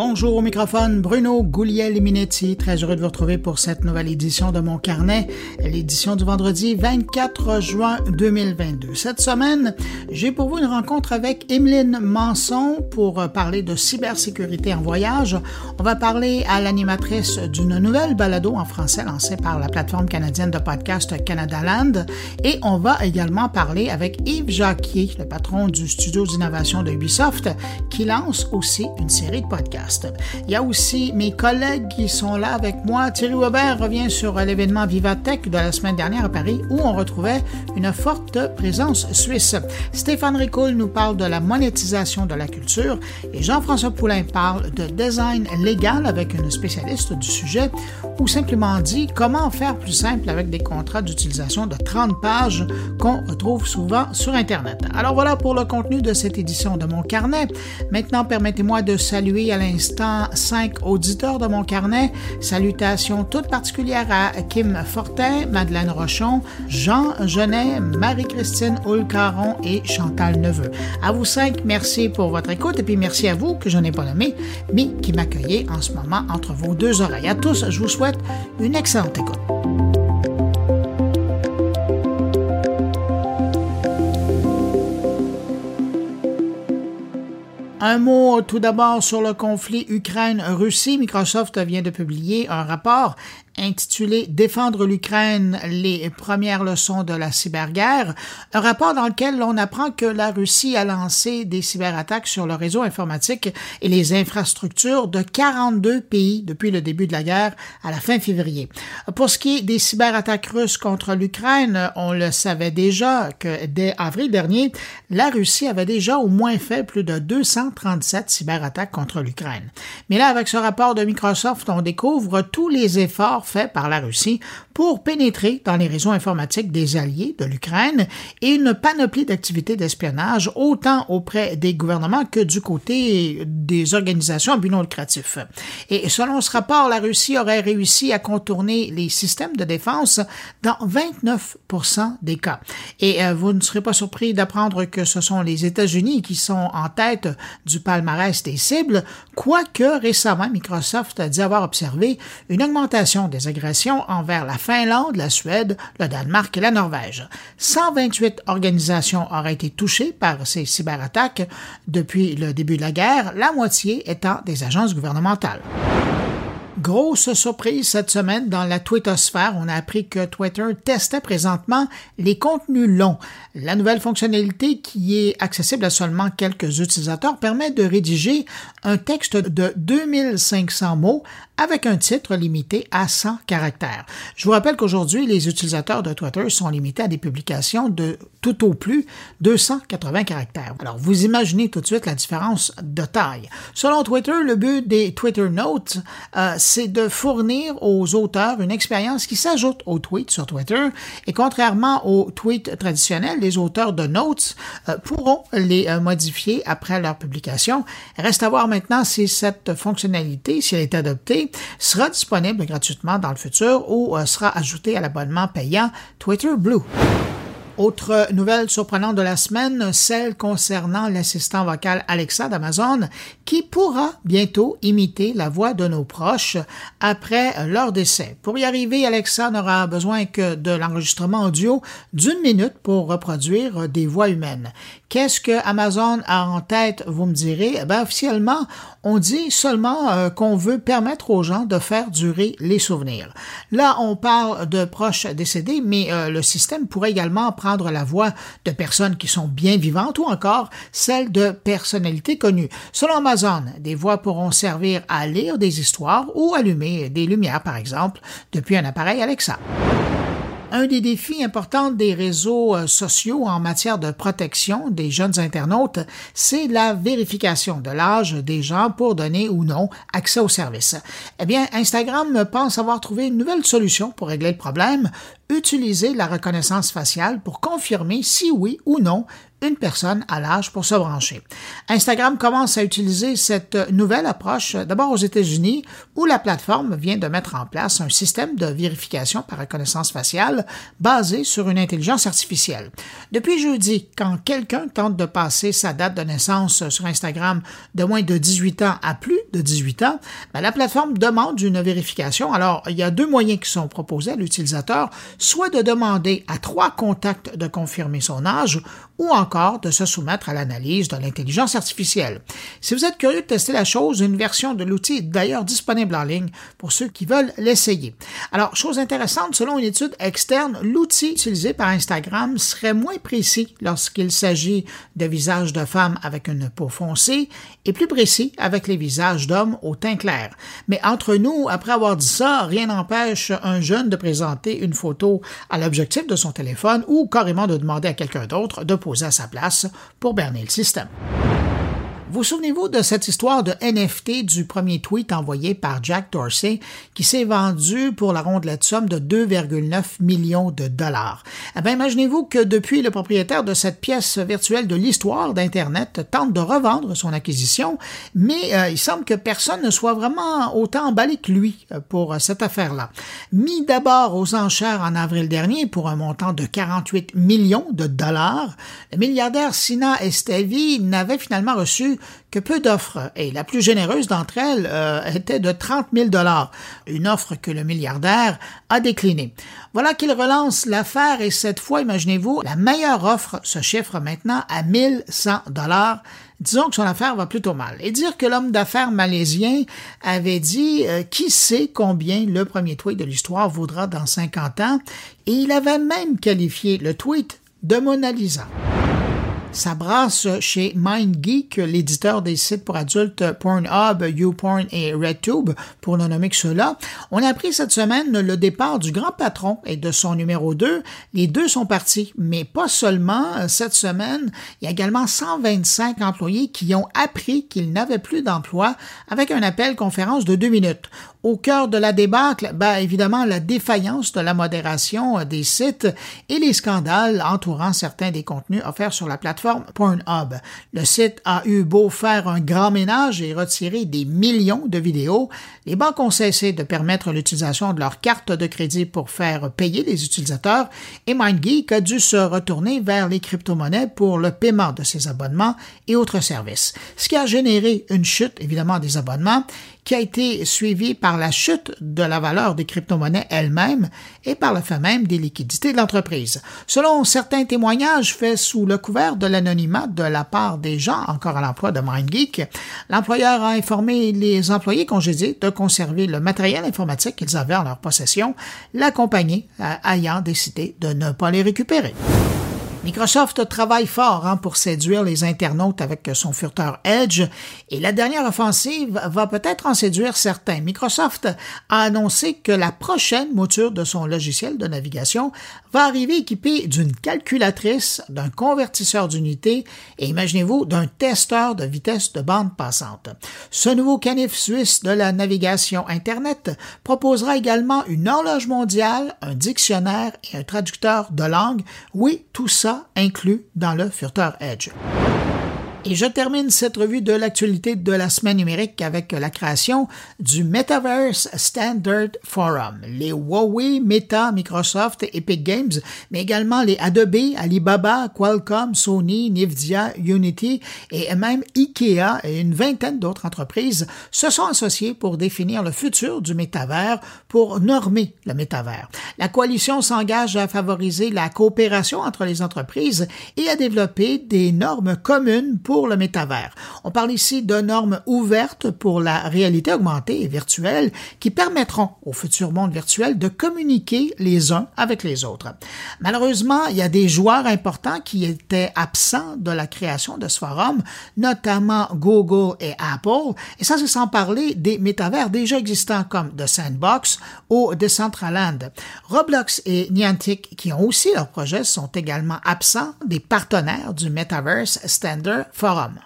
Bonjour au microphone, Bruno Gouliel-Minetti. Très heureux de vous retrouver pour cette nouvelle édition de mon carnet, l'édition du vendredi 24 juin 2022. Cette semaine, j'ai pour vous une rencontre avec Emeline Manson pour parler de cybersécurité en voyage. On va parler à l'animatrice d'une nouvelle balado en français lancée par la plateforme canadienne de podcast Canada Land et on va également parler avec Yves Jacquier, le patron du studio d'innovation de Ubisoft, qui lance aussi une série de podcasts. Il y a aussi mes collègues qui sont là avec moi. Thierry Weber revient sur l'événement Vivatech de la semaine dernière à Paris où on retrouvait une forte présence suisse. Stéphane Ricoul nous parle de la monétisation de la culture et Jean-François Poulain parle de design légal avec une spécialiste du sujet ou simplement dit comment faire plus simple avec des contrats d'utilisation de 30 pages qu'on retrouve souvent sur Internet. Alors voilà pour le contenu de cette édition de mon carnet. Maintenant, permettez-moi de saluer à cinq auditeurs de mon carnet. Salutations toutes particulières à Kim Fortin, Madeleine Rochon, Jean Genet, Marie-Christine Houlcaron et Chantal Neveu. À vous cinq, merci pour votre écoute et puis merci à vous que je n'ai pas nommé, mais qui m'accueillez en ce moment entre vos deux oreilles. À tous, je vous souhaite une excellente écoute. Un mot tout d'abord sur le conflit Ukraine-Russie. Microsoft vient de publier un rapport intitulé Défendre l'Ukraine, les premières leçons de la cyberguerre, un rapport dans lequel l'on apprend que la Russie a lancé des cyberattaques sur le réseau informatique et les infrastructures de 42 pays depuis le début de la guerre à la fin février. Pour ce qui est des cyberattaques russes contre l'Ukraine, on le savait déjà que dès avril dernier, la Russie avait déjà au moins fait plus de 237 cyberattaques contre l'Ukraine. Mais là, avec ce rapport de Microsoft, on découvre tous les efforts fait par la Russie pour pénétrer dans les réseaux informatiques des alliés de l'Ukraine et une panoplie d'activités d'espionnage autant auprès des gouvernements que du côté des organisations à but non lucratif. Et selon ce rapport, la Russie aurait réussi à contourner les systèmes de défense dans 29 des cas. Et euh, vous ne serez pas surpris d'apprendre que ce sont les États-Unis qui sont en tête du palmarès des cibles, quoique récemment Microsoft a dit avoir observé une augmentation des agressions envers la Finlande, la Suède, le Danemark et la Norvège. 128 organisations auraient été touchées par ces cyberattaques depuis le début de la guerre, la moitié étant des agences gouvernementales. Grosse surprise cette semaine dans la Twittosphère. On a appris que Twitter testait présentement les contenus longs. La nouvelle fonctionnalité qui est accessible à seulement quelques utilisateurs permet de rédiger un texte de 2500 mots avec un titre limité à 100 caractères. Je vous rappelle qu'aujourd'hui, les utilisateurs de Twitter sont limités à des publications de tout au plus 280 caractères. Alors, vous imaginez tout de suite la différence de taille. Selon Twitter, le but des Twitter Notes, euh, c'est de fournir aux auteurs une expérience qui s'ajoute aux tweets sur Twitter et contrairement aux tweets traditionnels, les auteurs de Notes euh, pourront les euh, modifier après leur publication. Reste à voir maintenant si cette fonctionnalité, si elle est adoptée, sera disponible gratuitement dans le futur ou euh, sera ajouté à l'abonnement payant Twitter Blue. Autre nouvelle surprenante de la semaine, celle concernant l'assistant vocal Alexa d'Amazon qui pourra bientôt imiter la voix de nos proches après leur décès. Pour y arriver, Alexa n'aura besoin que de l'enregistrement audio d'une minute pour reproduire des voix humaines. Qu'est-ce que Amazon a en tête, vous me direz? Ben, officiellement, on dit seulement euh, qu'on veut permettre aux gens de faire durer les souvenirs. Là, on parle de proches décédés, mais euh, le système pourrait également prendre la voix de personnes qui sont bien vivantes ou encore celle de personnalités connues. Selon Amazon, des voix pourront servir à lire des histoires ou allumer des lumières, par exemple, depuis un appareil Alexa. Un des défis importants des réseaux euh, sociaux en matière de protection des jeunes internautes, c'est la vérification de l'âge des gens pour donner ou non accès au service. Eh bien, Instagram pense avoir trouvé une nouvelle solution pour régler le problème, utiliser la reconnaissance faciale pour confirmer si oui ou non une personne à l'âge pour se brancher. Instagram commence à utiliser cette nouvelle approche d'abord aux États-Unis où la plateforme vient de mettre en place un système de vérification par reconnaissance faciale basé sur une intelligence artificielle. Depuis jeudi, quand quelqu'un tente de passer sa date de naissance sur Instagram de moins de 18 ans à plus, de 18 ans, ben, la plateforme demande une vérification. Alors, il y a deux moyens qui sont proposés à l'utilisateur, soit de demander à trois contacts de confirmer son âge ou encore de se soumettre à l'analyse de l'intelligence artificielle. Si vous êtes curieux de tester la chose, une version de l'outil est d'ailleurs disponible en ligne pour ceux qui veulent l'essayer. Alors, chose intéressante, selon une étude externe, l'outil utilisé par Instagram serait moins précis lorsqu'il s'agit de visages de femmes avec une peau foncée et plus précis avec les visages d'hommes au teint clair. Mais entre nous, après avoir dit ça, rien n'empêche un jeune de présenter une photo à l'objectif de son téléphone ou carrément de demander à quelqu'un d'autre de à sa place pour berner le système. Vous souvenez-vous de cette histoire de NFT du premier tweet envoyé par Jack Dorsey qui s'est vendu pour la rondelette somme de 2,9 millions de dollars? Eh bien, imaginez-vous que depuis le propriétaire de cette pièce virtuelle de l'histoire d'Internet tente de revendre son acquisition, mais euh, il semble que personne ne soit vraiment autant emballé que lui euh, pour euh, cette affaire-là. Mis d'abord aux enchères en avril dernier pour un montant de 48 millions de dollars, le milliardaire Sina Estevi n'avait finalement reçu que peu d'offres, et la plus généreuse d'entre elles euh, était de 30 000 dollars, une offre que le milliardaire a déclinée. Voilà qu'il relance l'affaire et cette fois, imaginez-vous, la meilleure offre se chiffre maintenant à 1100 dollars. Disons que son affaire va plutôt mal. Et dire que l'homme d'affaires malaisien avait dit euh, qui sait combien le premier tweet de l'histoire vaudra dans 50 ans, et il avait même qualifié le tweet de Mona Lisa. Ça brasse chez MindGeek, l'éditeur des sites pour adultes Pornhub, YouPorn et RedTube, pour ne nommer que ceux-là. On a appris cette semaine le départ du grand patron et de son numéro 2. Les deux sont partis, mais pas seulement. Cette semaine, il y a également 125 employés qui ont appris qu'ils n'avaient plus d'emploi avec un appel conférence de deux minutes. Au cœur de la débâcle, ben, évidemment, la défaillance de la modération des sites et les scandales entourant certains des contenus offerts sur la plateforme Pornhub. Le site a eu beau faire un grand ménage et retirer des millions de vidéos, les banques ont cessé de permettre l'utilisation de leurs cartes de crédit pour faire payer les utilisateurs et MindGeek a dû se retourner vers les crypto-monnaies pour le paiement de ses abonnements et autres services, ce qui a généré une chute évidemment des abonnements qui a été suivi par la chute de la valeur des crypto-monnaies elles-mêmes et par le fait même des liquidités de l'entreprise. Selon certains témoignages faits sous le couvert de l'anonymat de la part des gens encore à l'emploi de MindGeek, l'employeur a informé les employés congédiés de conserver le matériel informatique qu'ils avaient en leur possession, la compagnie ayant décidé de ne pas les récupérer. Microsoft travaille fort hein, pour séduire les internautes avec son furteur Edge et la dernière offensive va peut-être en séduire certains. Microsoft a annoncé que la prochaine mouture de son logiciel de navigation va arriver équipée d'une calculatrice, d'un convertisseur d'unité et imaginez-vous d'un testeur de vitesse de bande passante. Ce nouveau canif suisse de la navigation Internet proposera également une horloge mondiale, un dictionnaire et un traducteur de langue. Oui, tout ça inclus dans le Furteur Edge. Et je termine cette revue de l'actualité de la semaine numérique avec la création du Metaverse Standard Forum. Les Huawei, Meta, Microsoft, Epic Games, mais également les Adobe, Alibaba, Qualcomm, Sony, Nvidia, Unity et même IKEA et une vingtaine d'autres entreprises se sont associés pour définir le futur du métavers pour normer le métavers. La coalition s'engage à favoriser la coopération entre les entreprises et à développer des normes communes pour le métavers. On parle ici de normes ouvertes pour la réalité augmentée et virtuelle qui permettront au futur monde virtuel de communiquer les uns avec les autres. Malheureusement, il y a des joueurs importants qui étaient absents de la création de ce forum, notamment Google et Apple, et ça c'est sans parler des métavers déjà existants comme The Sandbox ou Decentraland. Roblox et Niantic, qui ont aussi leurs projets, sont également absents des partenaires du Metaverse Standard Forum.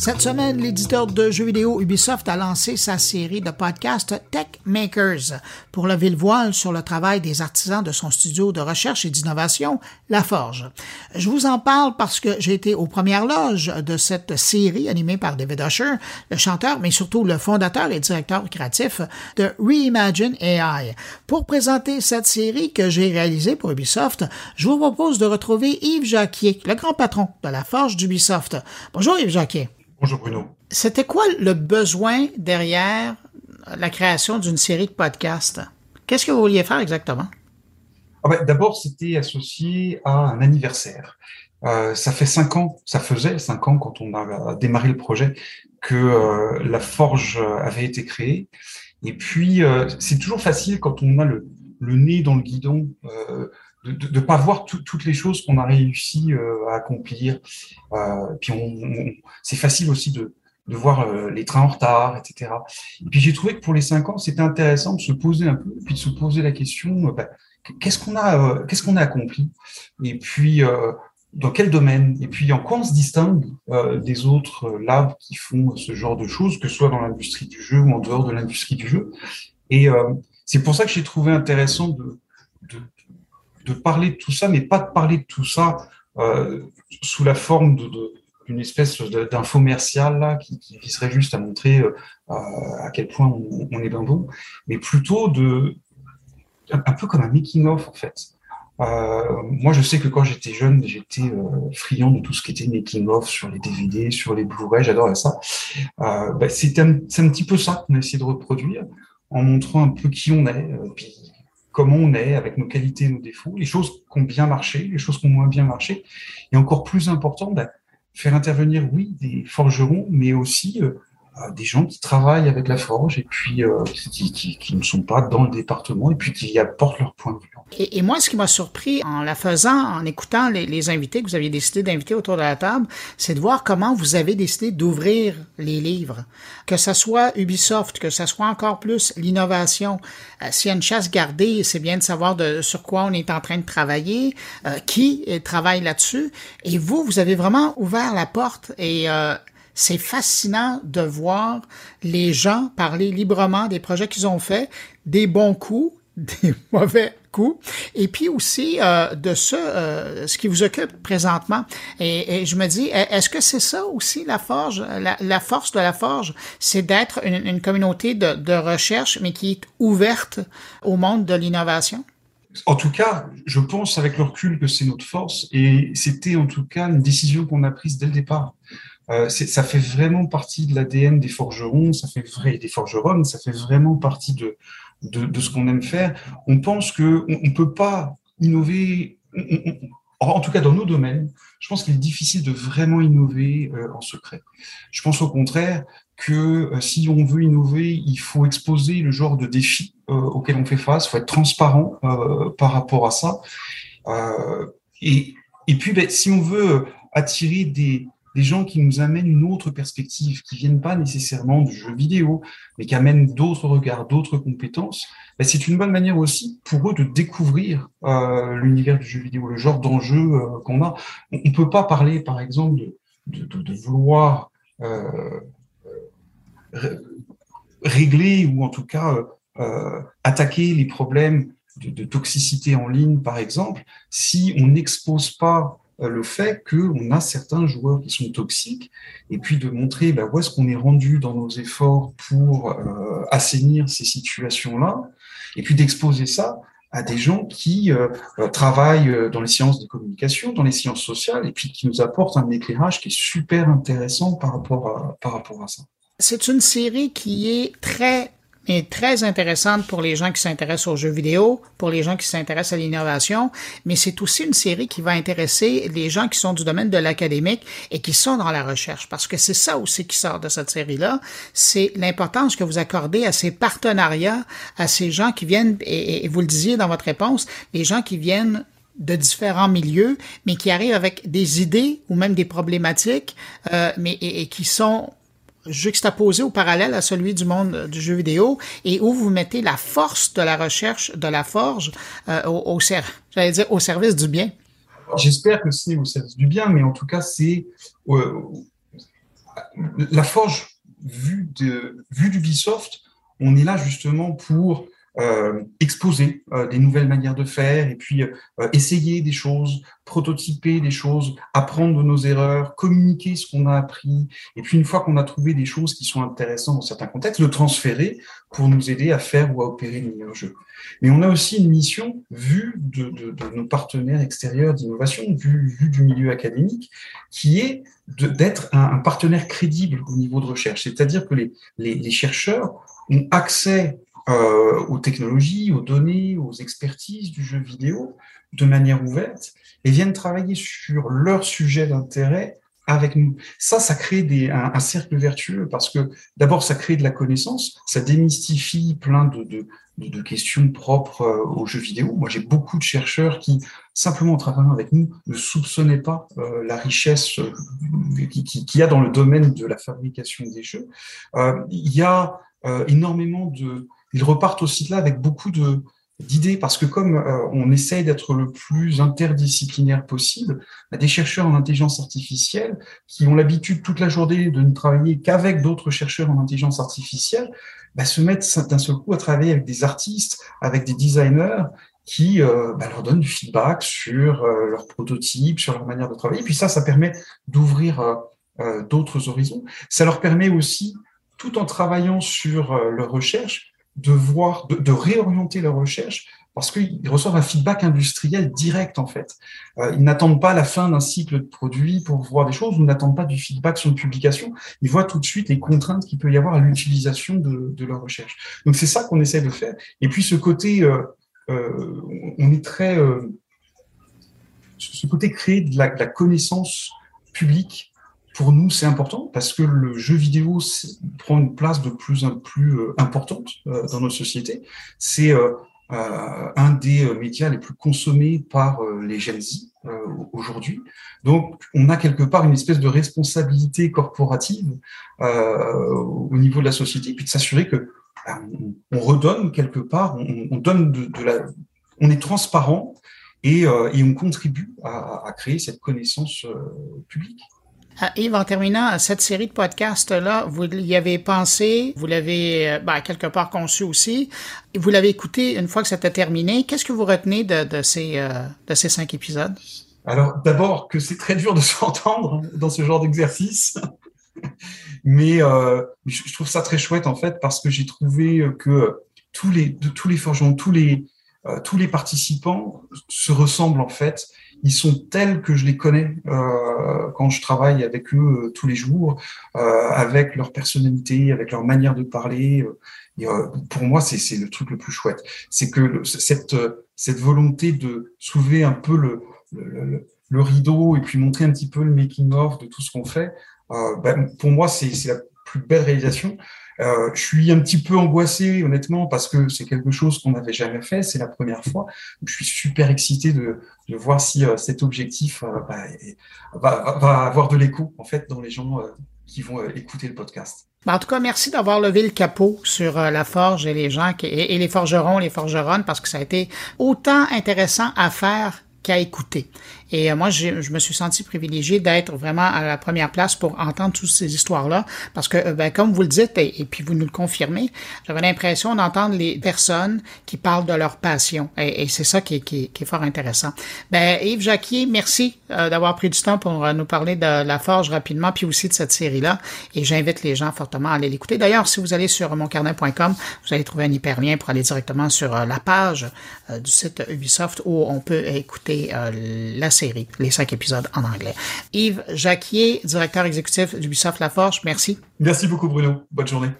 Cette semaine, l'éditeur de jeux vidéo Ubisoft a lancé sa série de podcasts Tech Makers pour lever le voile sur le travail des artisans de son studio de recherche et d'innovation, La Forge. Je vous en parle parce que j'ai été aux premières loges de cette série animée par David Usher, le chanteur, mais surtout le fondateur et directeur créatif de Reimagine AI. Pour présenter cette série que j'ai réalisée pour Ubisoft, je vous propose de retrouver Yves Jacquier, le grand patron de La Forge d'Ubisoft. Bonjour Yves Jacquier. Bonjour Bruno. C'était quoi le besoin derrière la création d'une série de podcasts? Qu'est-ce que vous vouliez faire exactement? Ah ben, d'abord, c'était associé à un anniversaire. Euh, ça fait cinq ans, ça faisait cinq ans quand on a démarré le projet que euh, la forge avait été créée. Et puis, euh, c'est toujours facile quand on a le, le nez dans le guidon de ne pas voir toutes les choses qu'on a réussi euh, à accomplir. Euh, puis on, c'est facile aussi de, de voir euh, les trains en retard, etc. Et puis j'ai trouvé que pour les cinq ans, c'était intéressant de se poser un peu, puis de se poser la question bah, qu'est-ce qu'on a, qu'est-ce qu'on a accompli, et puis dans quel domaine, et puis en quoi on se distingue des autres labs qui font ce genre de choses, que ce soit dans l'industrie du jeu ou en dehors de l'industrie du jeu? Et c'est pour ça que j'ai trouvé intéressant de, de, de parler de tout ça, mais pas de parler de tout ça euh, sous la forme de, d'une espèce d'infomercial là qui, qui viserait juste à montrer euh, à quel point on, est bien bon, mais plutôt de un, peu comme un making of en fait. Euh, moi, je sais que quand j'étais jeune, j'étais friand de tout ce qui était making of sur les DVD, sur les Blu-ray, j'adorais ça. Bah, c'est un, un, petit peu ça qu'on a essayé de reproduire en montrant un peu qui on est, comment on est, avec nos qualités nos défauts, les choses qui ont bien marché, les choses qui ont moins bien marché, et encore plus important, bah, faire intervenir, oui, des forgerons, mais aussi euh, des gens qui travaillent avec la forge et puis euh, qui, ne sont pas dans le département et puis qui apportent leur point de vue. Et, moi, ce qui m'a surpris en la faisant, en écoutant les, invités que vous aviez décidé d'inviter autour de la table, c'est de voir comment vous avez décidé d'ouvrir les livres. Que ça soit Ubisoft, que ça soit encore plus l'innovation. Euh, S'il y a une chasse gardée, c'est bien de savoir sur quoi on est en train de travailler, euh, qui travaille là-dessus. Et vous, vous avez vraiment ouvert la porte et euh, c'est fascinant de voir les gens parler librement des projets qu'ils ont faits, des bons coups, des mauvais coups, et puis aussi euh, de ce, euh, ce qui vous occupe présentement. Et, je me dis, est-ce que c'est ça aussi la forge, la, force de la forge, c'est d'être une, communauté de recherche, mais qui est ouverte au monde de l'innovation? En tout cas, je pense avec le recul que c'est notre force et c'était en tout cas une décision qu'on a prise dès le départ. Euh, ça fait vraiment partie de l'ADN des forgerons, ça fait vrai des forgerons, ça fait vraiment partie de, de, ce qu'on aime faire. On pense que on, peut pas innover, en tout cas dans nos domaines. Je pense qu'il est difficile de vraiment innover euh, en secret. Je pense au contraire que euh, si on veut innover, il faut exposer le genre de défis auxquels on fait face, il faut être transparent par rapport à ça. et, et puis, ben, si on veut attirer des, des gens qui nous amènent une autre perspective, qui viennent pas nécessairement du jeu vidéo, mais qui amènent d'autres regards, d'autres compétences, ben c'est une bonne manière aussi pour eux de découvrir euh, l'univers du jeu vidéo, le genre d'enjeu euh, qu'on a. On ne peut pas parler, par exemple, de, vouloir euh, régler ou en tout cas attaquer les problèmes de, de, toxicité en ligne, par exemple, si on n'expose pas le fait qu'on a certains joueurs qui sont toxiques, et puis de montrer bah, où est-ce qu'on est rendu dans nos efforts pour euh, assainir ces situations-là, et puis d'exposer ça à des gens qui euh, euh travaillent euh, dans les sciences de communication, dans les sciences sociales, et puis qui nous apportent un éclairage qui est super intéressant par rapport par rapport à ça. C'est une série qui est très est très intéressante pour les gens qui s'intéressent aux jeux vidéo, pour les gens qui s'intéressent à l'innovation, mais c'est aussi une série qui va intéresser les gens qui sont du domaine de l'académique et qui sont dans la recherche, parce que c'est ça aussi qui sort de cette série-là, c'est l'importance que vous accordez à ces partenariats, à ces gens qui viennent, et, vous le disiez dans votre réponse, les gens qui viennent de différents milieux, mais qui arrivent avec des idées ou même des problématiques, euh, mais et qui sont juxtaposé au parallèle à celui du monde du jeu vidéo et où vous mettez la force de la recherche de la forge euh, au, dire, au service du bien. J'espère que c'est au service du bien, mais en tout cas, c'est euh, la forge, vue, de, vue d'Ubisoft, on est là justement pour euh, exposer euh, des nouvelles manières de faire et puis euh, essayer des choses, prototyper des choses, apprendre de nos erreurs, communiquer ce qu'on a appris et puis une fois qu'on a trouvé des choses qui sont intéressantes dans certains contextes, le transférer pour nous aider à faire ou à opérer le meilleur jeu. Mais on a aussi une mission vue de, de, de nos partenaires extérieurs d'innovation, vue, du milieu académique, qui est d'être un, partenaire crédible au niveau de recherche. C'est-à-dire que les chercheurs ont accès euh, aux technologies, aux données, aux expertises du jeu vidéo de manière ouverte et viennent travailler sur leur sujet d'intérêt avec nous. Ça, ça crée des, un, cercle vertueux parce que d'abord, ça crée de la connaissance, ça démystifie plein de, de, de questions propres euh, aux jeux vidéo. Moi, j'ai beaucoup de chercheurs qui, simplement en travaillant avec nous, ne soupçonnaient pas euh, la richesse euh, qu'il qui y a dans le domaine de la fabrication des jeux. Il y a énormément de, ils repartent aussi de là avec beaucoup de d'idées parce que comme euh, on essaye d'être le plus interdisciplinaire possible, a des chercheurs en intelligence artificielle qui ont l'habitude toute la journée de ne travailler qu'avec d'autres chercheurs en intelligence artificielle, bah, se mettent d'un seul coup à travailler avec des artistes, avec des designers qui euh, bah, leur donnent du feedback sur euh, leurs prototypes, sur leur manière de travailler. Puis ça, ça permet d'ouvrir euh, euh d'autres horizons. Ça leur permet aussi, tout en travaillant sur euh, leur recherche, de voir, de, réorienter leur recherche parce qu'ils reçoivent un feedback industriel direct en fait. Euh, ils n'attendent pas la fin d'un cycle de produit pour voir des choses, ou n'attendent pas du feedback sur une publication. Ils voient tout de suite les contraintes qu'il peut y avoir à l'utilisation de, leur recherche. Donc c'est ça qu'on essaie de faire. Et puis ce côté, euh, euh, on est très, ce côté la, de la connaissance publique pour nous, c'est important parce que le jeu vidéo prend une place de plus en plus euh, importante euh, dans notre société. C'est euh, un des médias les plus consommés par les Gen Z aujourd'hui. Donc, on a quelque part une espèce de responsabilité corporative au niveau de la société, puis de s'assurer que ben, on redonne quelque part, on, on donne de, la, on est transparent et, on contribue à, créer cette connaissance publique. Ah, Yves, en terminant cette série de podcasts-là, vous y avez pensé, vous l'avez ben, quelque part conçu aussi, vous l'avez écouté une fois que c'était terminé. Qu'est-ce que vous retenez de, de, ces, euh, de ces cinq épisodes? Alors, d'abord, que c'est très dur de s'entendre dans ce genre d'exercice. Mais euh, je trouve ça très chouette, en fait, parce que j'ai trouvé que tous les, de, tous les forgerons, tous les, euh, tous les participants se ressemblent, en fait ils sont tels que je les connais euh, quand je travaille avec eux euh, tous les jours, euh, avec leur personnalité, avec leur manière de parler. Pour moi, c'est le truc le plus chouette. C'est que cette, volonté de soulever un peu le, rideau et puis montrer un petit peu le making-of de tout ce qu'on fait, ben, pour moi, c'est la plus belle réalisation. Euh, je suis un petit peu angoissé, honnêtement, parce que c'est quelque chose qu'on n'avait jamais fait, c'est la première fois. Je suis super excité de, voir si euh, cet objectif euh, bah, va, avoir de l'écho, en fait, dans les gens qui vont écouter le podcast. En tout cas, merci d'avoir levé le capot sur la forge et les gens et, et les forgerons, les forgeronnes, parce que ça a été autant intéressant à faire qu'à écouter. Et euh, moi, je me suis senti privilégié d'être vraiment à la première place pour entendre toutes ces histoires-là, parce que, euh, ben, comme vous le dites, et, puis vous nous le confirmez, j'avais l'impression d'entendre les personnes qui parlent de leur passion, et, et c'est ça qui qui, qui est, fort intéressant. Ben, Yves Jacquier, merci euh, d'avoir pris du temps pour nous parler de la forge rapidement, puis aussi de cette série-là, et j'invite les gens fortement à aller l'écouter. D'ailleurs, si vous allez sur moncarnet.com, vous allez trouver un hyperlien pour aller directement sur la page du site Ubisoft où on peut écouter la série, les cinq épisodes en anglais. Yves Jacquier, directeur exécutif d'Ubisoft La Forge, merci. Merci beaucoup Bruno. Bonne journée.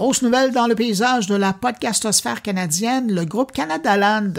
Grosse nouvelle dans le paysage de la podcastosphère canadienne, le groupe Canadaland,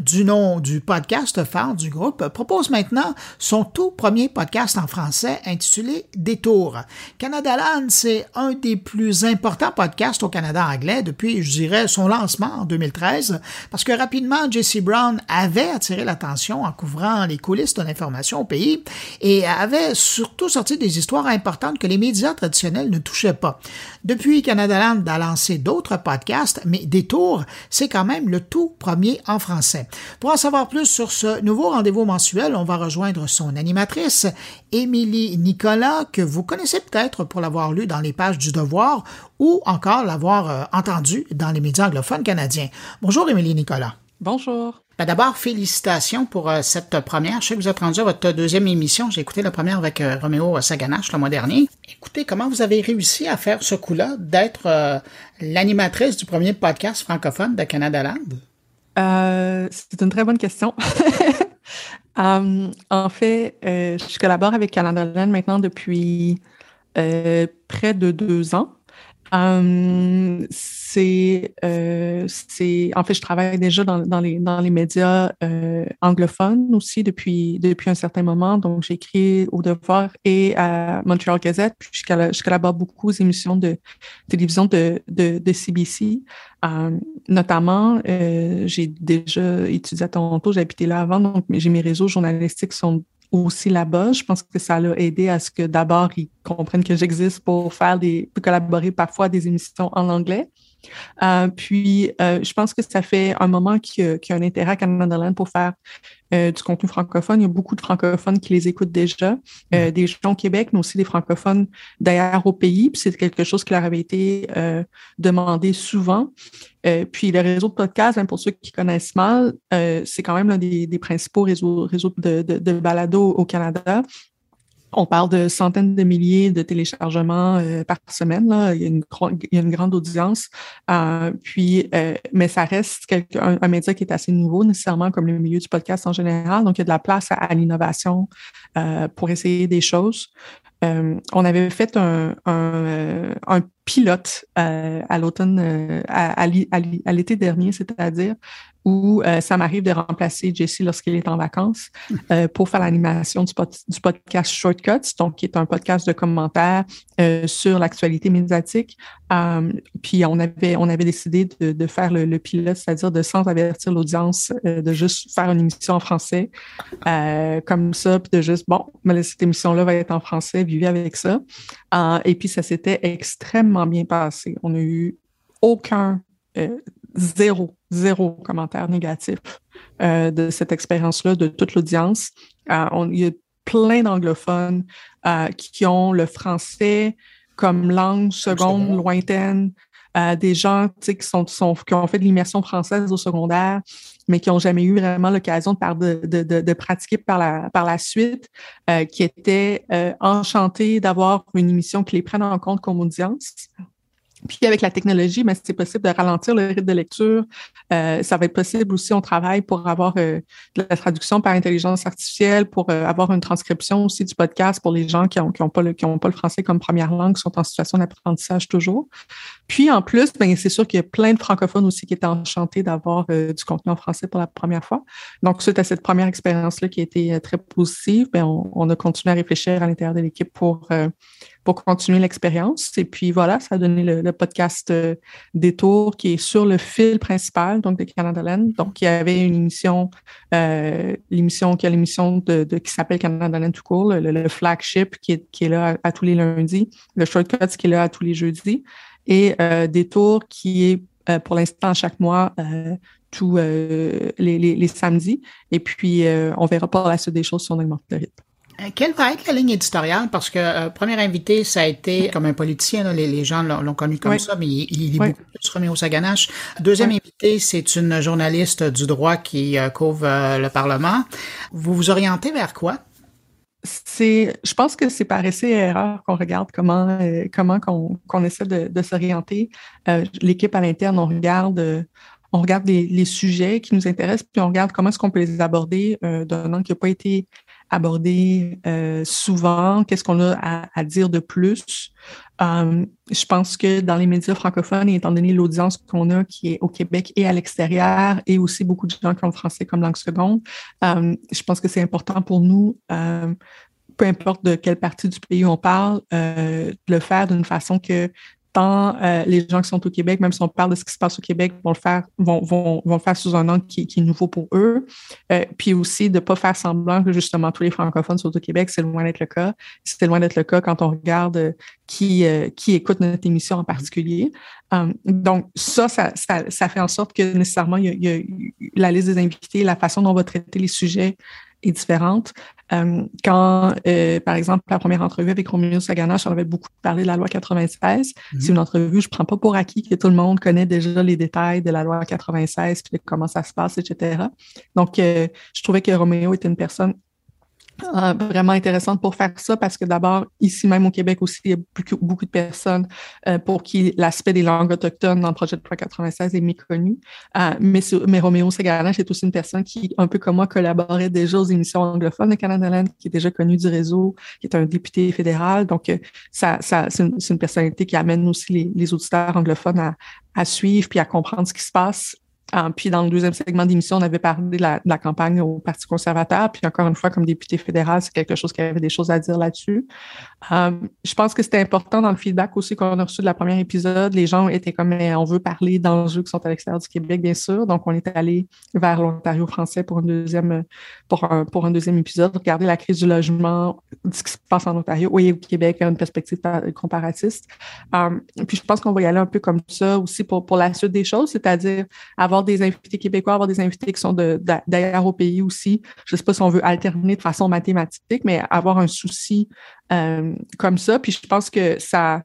du nom du podcast phare du groupe, propose maintenant son tout premier podcast en français intitulé Détour. Canadaland, c'est un des plus importants podcasts au Canada anglais depuis, je dirais, son lancement en 2013, parce que rapidement, Jesse Brown avait attiré l'attention en couvrant les coulisses de l'information au pays et avait surtout sorti des histoires importantes que les médias traditionnels ne touchaient pas. Depuis, Canadaland a lancé d'autres podcasts, mais Détour, c'est quand même le tout premier en français. Pour en savoir plus sur ce nouveau rendez-vous mensuel, on va rejoindre son animatrice, Émilie Nicolas, que vous connaissez peut-être pour l'avoir lu dans les pages du Devoir ou encore l'avoir euh, entendu dans les médias anglophones canadiens. Bonjour, Émilie Nicolas. Bonjour. Ben, d'abord, félicitations pour euh, cette première. Je sais que vous êtes rendu à votre deuxième émission. J'ai écouté la première avec euh, Roméo Saganache le mois dernier. Écoutez, comment vous avez réussi à faire ce coup-là d'être euh, l'animatrice du premier podcast francophone de Canada Land? C'est une très bonne question. en fait, je collabore avec Canada Land maintenant depuis près de deux ans. Um, c'est, euh, c'est, en fait, je travaille déjà dans, dans les, dans les médias euh, anglophones aussi depuis, depuis un certain moment. Donc, j'écris au Devoir et à Montreal Gazette. Puis, je, collabore beaucoup aux émissions de télévision de, de, de CBC. Um, notamment, euh, j'ai déjà étudié à Toronto, j'ai habité là avant, donc j'ai mes réseaux journalistiques sont aussi là-bas. Je pense que ça l'a aidé à ce que d'abord ils comprennent que j'existe pour faire des, pour collaborer parfois des émissions en anglais. Euh, puis, euh, je pense que ça fait un moment qu'il y, a un intérêt à Canada pour faire euh, du contenu francophone. Il y a beaucoup de francophones qui les écoutent déjà, mm. des gens au Québec, mais aussi des francophones d'ailleurs au pays. Puis, c'est quelque chose qui leur avait été demandé souvent. puis, le réseau de podcasts, pour ceux qui connaissent mal, c'est quand même l'un des, principaux réseaux, réseaux de, de, de balado au Canada. On parle de centaines de milliers de téléchargements euh, par semaine. Là. Il, y a une, grande audience. Euh, puis, euh, mais ça reste un, média qui est assez nouveau, nécessairement comme le milieu du podcast en général. Donc, il y a de la place à, l'innovation pour essayer des choses. on avait fait un, pilote à l'automne, à l'été dernier, c'est-à-dire où euh, ça m'arrive de remplacer Jesse lorsqu'il est en vacances euh, pour faire l'animation du, du, podcast Shortcuts, donc qui est un podcast de commentaires euh, sur l'actualité médiatique. puis on avait on avait décidé de, de faire le, le pilote, c'est-à-dire de sans avertir l'audience, de juste faire une émission en français comme ça, puis de juste bon, mais cette émission-là va être en français, vivez avec ça. et puis ça s'était extrêmement bien passé. On n'a eu aucun zéro, zéro commentaire négatif euh, de cette expérience-là, de toute l'audience. Euh, il y a plein d'anglophones euh, qui ont le français comme langue seconde lointaine, des gens qui, sont, sont, qui ont fait de l'immersion française au secondaire, mais qui n'ont jamais eu vraiment l'occasion de, de, de, de, pratiquer par la, par la suite, qui étaient enchantés d'avoir une émission qui les prenne en compte comme audience. Puis avec la technologie, mais c'est possible de ralentir le rythme de lecture. Euh, ça va être possible aussi, on travaille pour avoir euh, de la traduction par intelligence artificielle, pour euh, avoir une transcription aussi du podcast pour les gens qui n'ont qui ont pas, le, qui pas le français comme première langue, qui sont en situation d'apprentissage toujours. Puis en plus, ben, c'est sûr qu'il y a plein de francophones aussi qui étaient enchantés d'avoir du contenu en français pour la première fois. Donc, suite à cette première expérience-là qui a été très positive, ben, on, a continué à réfléchir à l'intérieur de l'équipe pour pour continuer l'expérience. Et puis voilà, ça a donné le, podcast euh, Détour qui est sur le fil principal donc de Canada Land. Donc il y avait une émission, euh, l'émission qui a l'émission de, qui s'appelle Canada Land tout court, le, flagship qui est, qui est là à, tous les lundis, le shortcut qui est là à tous les jeudis, et euh, Détour qui est euh, pour l'instant chaque mois tous les, les, samedis. Et puis on verra par la suite des choses si on augmente le rythme. Euh, quelle va être la ligne éditoriale? Parce que euh, premier invité, ça a été comme un politicien, les, les, gens l'ont connu comme ça, mais il, il est beaucoup plus Roméo Saganache. Deuxième invité, c'est une journaliste du droit qui euh, couvre le Parlement. Vous vous orientez vers quoi? Je pense que c'est par essai et erreur qu'on regarde comment comment qu'on essaie de, s'orienter. L'équipe à l'interne, on regarde regarde les, sujets qui nous intéressent, puis on regarde comment est-ce qu'on peut les aborder d'un angle qui n'a pas été aborder souvent, qu'est-ce qu'on a à, dire de plus? je pense que dans les médias francophones, étant donné l'audience qu'on a qui est au Québec et à l'extérieur, et aussi beaucoup de gens qui ont le français comme langue seconde, je pense que c'est important pour nous peu importe de quelle partie du pays on parle, euh, de le faire d'une façon que tant euh, les gens qui sont au Québec, même si on parle de ce qui se passe au Québec, vont le faire, vont, vont, vont faire sous un angle qui, est nouveau pour eux. Euh, puis aussi de ne pas faire semblant que justement tous les francophones sont au Québec, c'est loin d'être le cas. C'est loin d'être le cas quand on regarde qui, qui écoute notre émission en particulier. donc, ça ça, ça, fait en sorte que nécessairement, il y a la liste des invités, la façon dont on va traiter les sujets est différente. Euh, quand, euh, par exemple, la première entrevue avec Romeo Saganache, on avait beaucoup parlé de la loi 96. Mhm. C'est une entrevue, je prends pas pour acquis que tout le monde connaît déjà les détails de la loi 96, puis comment ça se passe, etc. Donc, euh, je trouvais que Roméo était une personne euh, vraiment intéressante pour faire ça parce que d'abord, ici même au Québec aussi, il y a beaucoup, de personnes euh, pour qui l'aspect des langues autochtones dans le projet de loi 96 est méconnu. Euh, mais, mais Roméo Ségarache est aussi une personne qui, un peu comme moi, collaborait déjà aux émissions anglophones de Canada Land, qui est déjà connu du réseau, qui est un député fédéral. Donc, ça, ça, c'est une, une, personnalité qui amène aussi les, les auditeurs anglophones à, à suivre puis à comprendre ce qui se passe ah, puis dans le deuxième segment d'émission, on avait parlé de la, campagne au Parti conservateur. Puis encore une fois, comme député fédéral, c'est quelque chose qui avait des choses à dire là-dessus. Euh, je pense que c'était important dans le feedback aussi qu'on a reçu de la première épisode. Les gens étaient comme on veut parler d'enjeux qui sont à l'extérieur du Québec, bien sûr. Donc, on est allé vers l'Ontario français pour une deuxième pour un deuxième épisode, regarder la crise du logement, ce qui se passe en Ontario et au Québec, une perspective comparatiste. Euh, puis je pense qu'on va y aller un peu comme ça aussi pour, pour la suite des choses, c'est-à-dire avoir des invités québécois, avoir des invités qui sont d'ailleurs au pays aussi. Je ne sais pas si on veut alterner de façon mathématique, mais avoir un souci euh, comme ça. Puis je pense que ça,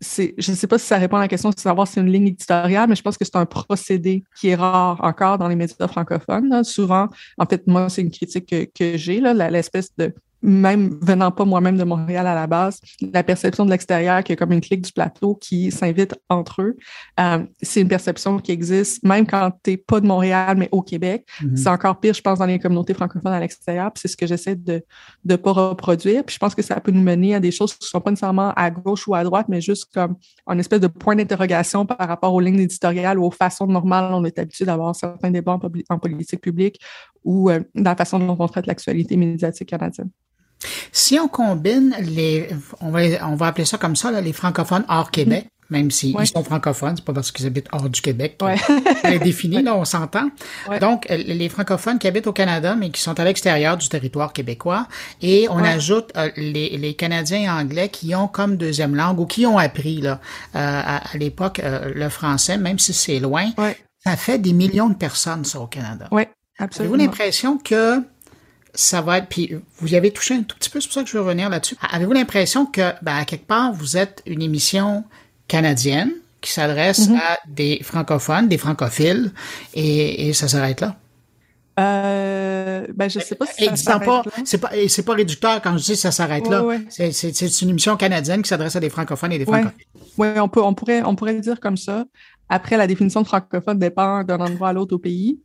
je ne sais pas si ça répond à la question de savoir si c'est une ligne éditoriale, mais je pense que c'est un procédé qui est rare encore dans les médias francophones. Souvent, en fait, moi, c'est une critique que, que j'ai, l'espèce de même venant pas moi-même de Montréal à la base, la perception de l'extérieur qui est comme une clique du plateau qui s'invite entre eux, euh, c'est une perception qui existe même quand tu n'es pas de Montréal, mais au Québec. Mm-hmm. C'est encore pire, je pense, dans les communautés francophones à l'extérieur. c'est ce que j'essaie de ne pas reproduire. Puis je pense que ça peut nous mener à des choses qui ne sont pas nécessairement à gauche ou à droite, mais juste comme une espèce de point d'interrogation par rapport aux lignes éditoriales ou aux façons normales on est habitué d'avoir certains débats en, en, politique publique ou euh, dans la façon dont on traite l'actualité médiatique canadienne. Si on combine les, on va, on va appeler ça comme ça, là, les francophones hors Québec, même s'ils sont francophones, c'est pas parce qu'ils habitent hors du Québec. Ouais. c'est défini, là, on s'entend. Donc, les francophones qui habitent au Canada, mais qui sont à l'extérieur du territoire québécois, et on ajoute euh, les, les Canadiens anglais qui ont comme deuxième langue ou qui ont appris là, euh, à, l'époque euh, le français, même si c'est loin. Ça fait des millions de personnes, ça, au Canada. Oui, absolument. Avez-vous l'impression que ça va être, puis vous y avez touché un tout petit peu, c'est pour ça que je veux revenir là-dessus. Avez-vous l'impression que, ben, à quelque part, vous êtes une émission canadienne qui s'adresse mm-hmm. à des francophones, des francophiles, et, et ça s'arrête là? Euh, ben, je sais pas si ça s'arrête pas, C'est pas, c'est pas réducteur quand je dis ça s'arrête là. C'est une émission canadienne qui s'adresse à des francophones et des francophiles. Oui, on, peut, on, pourrait, on pourrait le dire comme ça. Après, la définition de francophone dépend d'un endroit à l'autre au pays.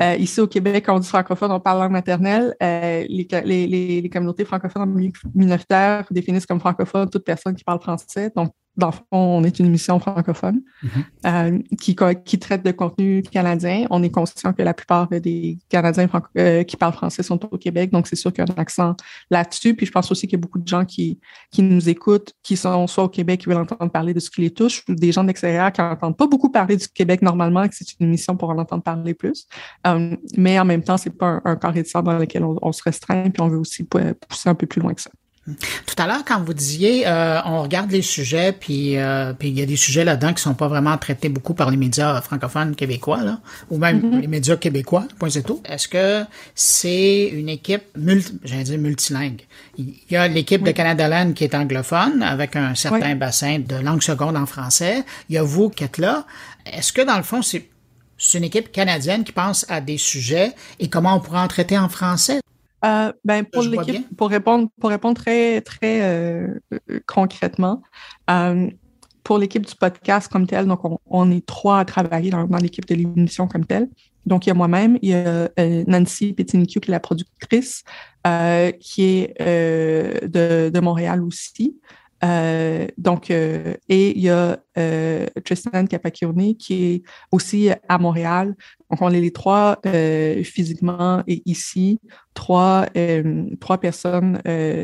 Euh, ici au Québec, on dit francophone, on parle langue maternelle. Euh, les, les, les, communautés francophones minoritaires définissent comme francophone toute personne qui parle français. Donc, dans le fond, on est une émission francophone mm-hmm. euh, qui, qui traite de contenu canadien. On est conscient que la plupart des Canadiens euh, qui parlent français sont au Québec, donc c'est sûr qu'il y a un accent là-dessus. Puis je pense aussi qu'il y a beaucoup de gens qui, qui nous écoutent, qui sont soit au Québec, qui veulent entendre parler de ce qui les touche, ou des gens de l'extérieur qui n'entendent pas beaucoup parler du Québec normalement, que c'est une émission pour en entendre parler plus. Euh, mais en même temps, c'est pas un, un corps dans lequel on, on se restreint, puis on veut aussi pousser un peu plus loin que ça. Tout à l'heure, quand vous disiez, euh, on regarde les sujets, puis euh, puis il y a des sujets là-dedans qui sont pas vraiment traités beaucoup par les médias francophones québécois, là, ou même mm-hmm. les médias québécois, point c'est tout. Est-ce que c'est une équipe multi, j'allais dire multilingue? Il y a l'équipe de Canada Land qui est anglophone, avec un certain bassin de langue seconde en français. Il y a vous qui êtes là. Est-ce que dans le fond, c'est c'est une équipe canadienne qui pense à des sujets et comment on pourrait en traiter en français? Euh, ben pour l'équipe, pour répondre, pour répondre très très euh, concrètement, euh, pour l'équipe du podcast comme tel, donc on, est trois à travailler dans, l'équipe de l'émission comme telle. Donc, il y a moi-même, il y a Nancy Petinicchio qui est la productrice, qui est de, de, Montréal aussi. Euh, donc, euh, et il y a euh, Tristan Capacchione qui est aussi à Montréal. Donc, on est les trois physiquement et ici, trois, trois personnes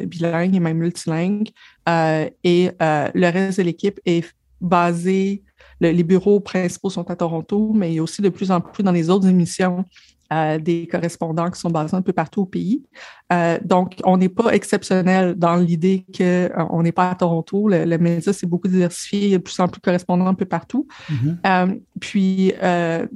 bilingues et même multilingues. et le reste de l'équipe est basé, les bureaux principaux sont à Toronto, mais il y a aussi de plus en plus dans les autres émissions euh, des correspondants qui sont basés un peu partout au pays. Euh, donc, on n'est pas exceptionnel dans l'idée qu'on euh, n'est pas à Toronto. Le, le média s'est beaucoup diversifié, il y a de plus en plus de correspondants un peu partout. Mm-hmm. puis,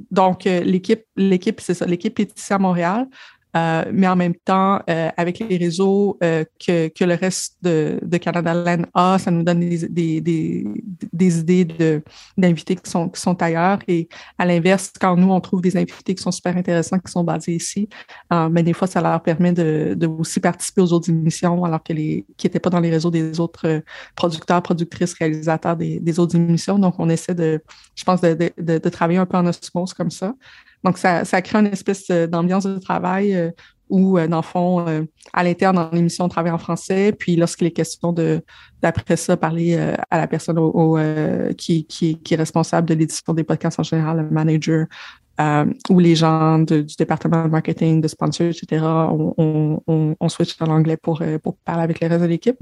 donc, l'équipe, l'équipe, c'est ça, l'équipe est ici à Montréal. Euh, mais en même temps, euh, avec les réseaux euh, que, que, le reste de, de Canada Land a, ça nous donne des, des, des, des idées d'invités qui sont, qui sont ailleurs. Et à l'inverse, quand nous, on trouve des invités qui sont super intéressants, qui sont basés ici, mais des fois, ça leur permet de, de aussi participer aux autres émissions, alors que les, qui n'étaient pas dans les réseaux des autres producteurs, productrices, réalisateurs des, autres émissions. Donc, on essaie de, je pense, de, de, de travailler un peu en osmose comme ça. Donc, ça, ça crée une espèce euh, d'ambiance de travail euh, où, euh, dans le fond, à l'interne, dans l'émission, on travaille en français. Puis, lorsqu'il est question de, d'après ça, parler à la personne au, qui, qui, qui, est responsable de l'édition des podcasts en général, le manager, ou les gens du département de marketing, de sponsors, etc., on, on, on, switch à l'anglais pour, pour parler avec les restes de l'équipe.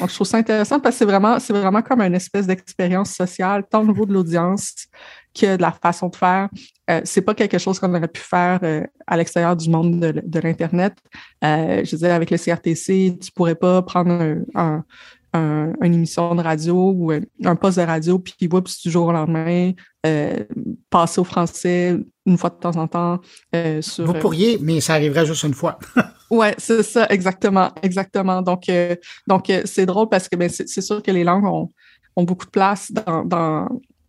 Donc, je trouve ça intéressant parce que c'est vraiment, c'est vraiment comme une espèce d'expérience sociale, tant au niveau de l'audience que de la façon de faire. Euh, c'est pas quelque chose qu'on aurait pu faire euh, à l'extérieur du monde de, l'Internet. Euh, je dire, avec le CRTC, tu pourrais pas prendre un, une émission de radio ou un poste de radio, puis oups, du jour au lendemain, passer au français une fois de temps en temps. sur, Vous pourriez, mais ça arriverait juste une fois. oui, c'est ça, exactement, exactement. Donc, donc c'est drôle parce que ben, c'est sûr que les langues ont, ont beaucoup de place dans, dans,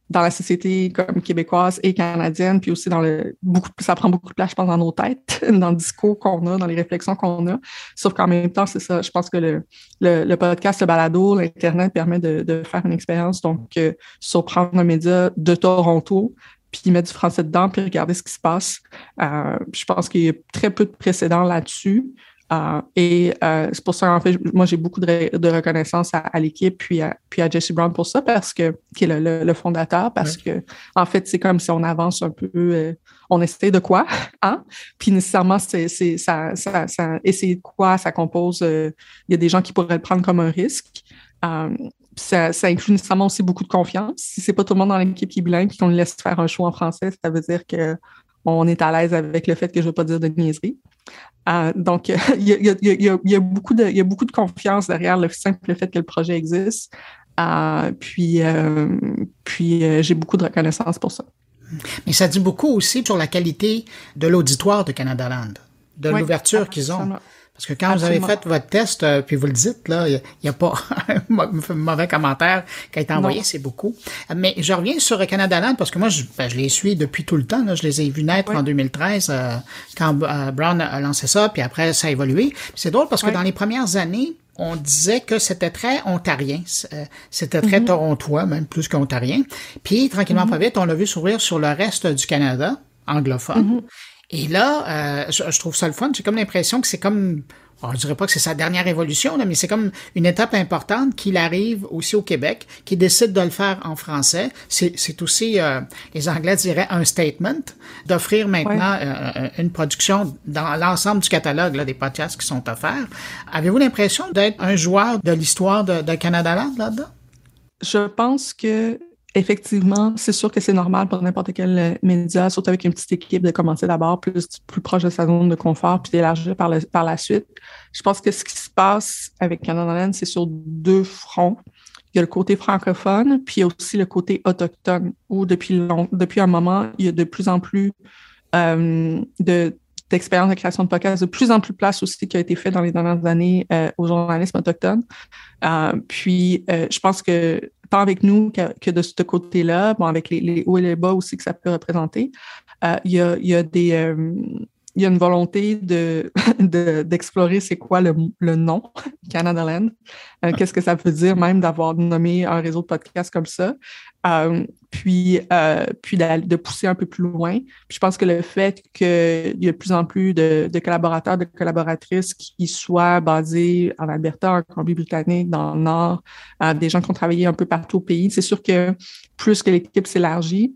dans la société comme québécoise et canadienne, puis aussi dans le beaucoup, ça prend beaucoup de place, je pense, dans nos têtes, dans le discours qu'on a, dans les réflexions qu'on a. Sauf qu'en même temps, c'est ça. Je pense que le, le, podcast, le balado, l'Internet permet de, de faire une expérience, donc euh, surprendre un média de Toronto, puis mettre du français dedans, puis regarder ce qui se passe. Euh, je pense qu'il y a très peu de précédents là-dessus. Euh, et euh, c'est pour ça, en fait, moi, j'ai beaucoup de, reconnaissance à, l'équipe, puis à, puis à Jesse Brown pour ça, parce que, qui est le, fondateur, parce que, en fait, c'est comme si on avance un peu, euh, on essaie de quoi, hein? Puis nécessairement, c'est, ça, ça, ça, essayer de quoi, ça compose, il y a des gens qui pourraient le prendre comme un risque. Ça, ça, inclut nécessairement aussi beaucoup de confiance. Si c'est pas tout le monde dans l'équipe qui est bilingue et qu'on le laisse faire un choix en français, ça veut dire que on est à l'aise avec le fait que je ne veux pas dire de niaiserie. Euh, donc, il y, a, beaucoup de, il y a beaucoup de confiance derrière le simple fait que le projet existe. Euh, puis, euh, puis j'ai beaucoup de reconnaissance pour ça. Mais ça dit beaucoup aussi sur la qualité de l'auditoire de Canada Land, de l'ouverture qu'ils ont. Parce que quand vous avez fait votre test, euh, puis vous le dites, là, il n'y a, pas un mauvais commentaire qui a été envoyé, c'est beaucoup. Mais je reviens sur Canada Land parce que moi, je, ben, je les suis depuis tout le temps. Là. Je les ai vus naître en 2013 euh, quand euh, Brown a lancé ça, puis après, ça a évolué. C'est drôle parce que dans les premières années, on disait que c'était très ontarien, c'était très mm-hmm. torontois, même plus qu'ontarien. Puis, tranquillement, mm-hmm. pas vite, on l'a vu s'ouvrir sur le reste du Canada, anglophone. Mm-hmm. Et là, euh, je, trouve ça le fun. J'ai comme l'impression que c'est comme, on je dirais pas que c'est sa dernière évolution, là, mais c'est comme une étape importante qu'il arrive aussi au Québec, qu'il décide de le faire en français. C'est aussi, euh, les Anglais diraient, un statement d'offrir maintenant euh, une production dans l'ensemble du catalogue là, des podcasts qui sont offerts. Avez-vous l'impression d'être un joueur de l'histoire de, de Canada Land là-dedans? Je pense que effectivement, c'est sûr que c'est normal pour n'importe quel euh, média, surtout avec une petite équipe, de commencer d'abord plus, plus proche de sa zone de confort, puis d'élargir par, par la suite. Je pense que ce qui se passe avec Canada c'est sur deux fronts. Il y a le côté francophone, puis il y a aussi le côté autochtone, où depuis, depuis un moment, il y a de plus en plus euh, de de création de podcasts, de plus en plus de place aussi qui a été fait dans les dernières années euh, au journalisme autochtone. Euh, puis, euh, je pense que tant avec nous que, de ce côté-là, bon, avec les, hauts et les bas aussi que ça peut représenter, il y, a, y, a, des il y a une volonté de, d'explorer c'est quoi le, le nom Canada Land. Euh, qu'est-ce que ça veut dire même d'avoir nommé un réseau de podcasts comme ça. Euh, puis euh, puis de, pousser un peu plus loin. Puis je pense que le fait qu'il y a de plus en plus de, de, collaborateurs, de collaboratrices qui soient basés en Alberta, en Colombie-Britannique, dans le Nord, des gens qui ont travaillé un peu partout au pays, c'est sûr que plus que l'équipe s'élargit,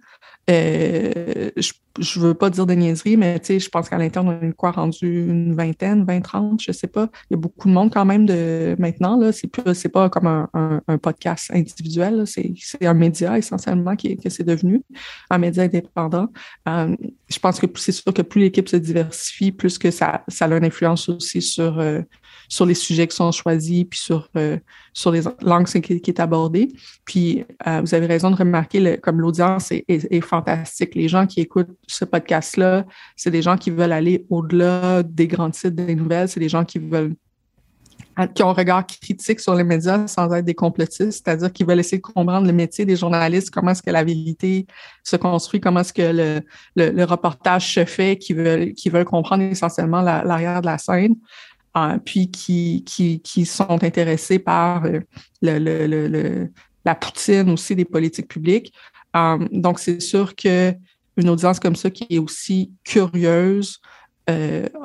euh, je ne veux pas dire de niaiserie, mais je pense qu'à l'interne, on est quoi rendu une vingtaine, 20, 30, je ne sais pas. Il y a beaucoup de monde quand même de maintenant. Ce n'est pas comme un, podcast individuel, c'est un média essentiellement qui, que c'est devenu, un média indépendant. Euh, je pense que c'est sûr que plus l'équipe se diversifie, plus que ça, ça a une influence aussi sur, euh, sur les sujets qui sont choisis, puis sur, euh, sur les langues qui, qui est abordée. Puis, euh, vous avez raison de remarquer, le, comme l'audience est, est, fantastique. Les gens qui écoutent ce podcast-là, c'est des gens qui veulent aller au-delà des grands titres des nouvelles. C'est des gens qui veulent qui ont un regard critique sur les médias sans être des complotistes, c'est-à-dire qu'ils veulent essayer de comprendre le métier des journalistes, comment est-ce que la vérité se construit, comment est-ce que le, le, reportage se fait, qui veulent, qui veulent comprendre essentiellement l'arrière de la scène. Euh, puis qui, qui, qui, sont intéressés par euh, le, le, le, la poutine aussi des politiques publiques. Euh, donc, c'est sûr que une audience comme ça qui est aussi curieuse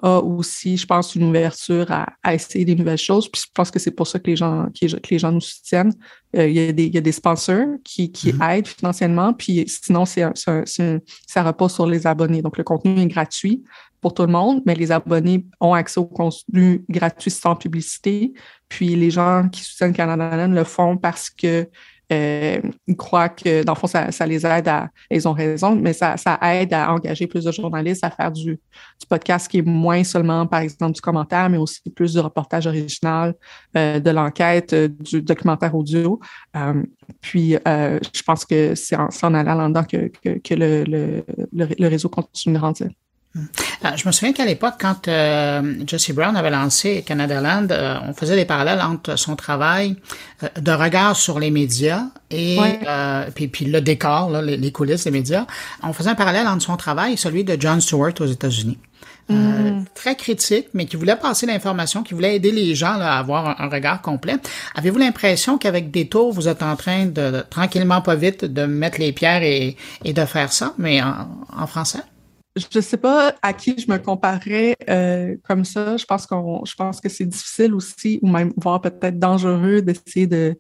a aussi, je pense, une ouverture à, à, essayer des nouvelles choses. Puis je pense que c'est pour ça que les gens, que, les gens nous soutiennent. il, y a des, il y a des sponsors qui, qui mm-hmm. aident financièrement. Puis sinon, c'est, ça repose sur les abonnés. Donc, le contenu est gratuit pour tout le monde, mais les abonnés ont accès au contenu gratuit sans publicité. Puis les gens qui soutiennent Canada le font parce que euh, ils croient que, dans le fond, ça, les aide à, ils ont raison, mais ça, aide à engager plus de journalistes à faire du, podcast qui est moins seulement, par exemple, du commentaire, mais aussi plus du reportage original, euh, de l'enquête, euh, du documentaire audio. puis, je pense que c'est en, allant là-dedans que, que, le, le, le, réseau continue de grandir. Euh, je me souviens qu'à l'époque, quand euh, Jesse Brown avait lancé Canada Land, euh, on faisait des parallèles entre son travail de regard sur les médias et puis, puis, le décor, les, coulisses des médias. On faisait un parallèle entre son travail et celui de John Stewart aux États-Unis. Mm-hmm. très critique, mais qui voulait passer l'information, qui voulait aider les gens à avoir un, regard complet. Avez-vous l'impression qu'avec des tours, vous êtes en train de, tranquillement, pas vite, de mettre les pierres et, et de faire ça, mais en français? Je sais pas à qui je me comparerais euh, comme ça. Je pense qu'on, je pense que c'est difficile aussi, ou même voire peut-être dangereux d'essayer de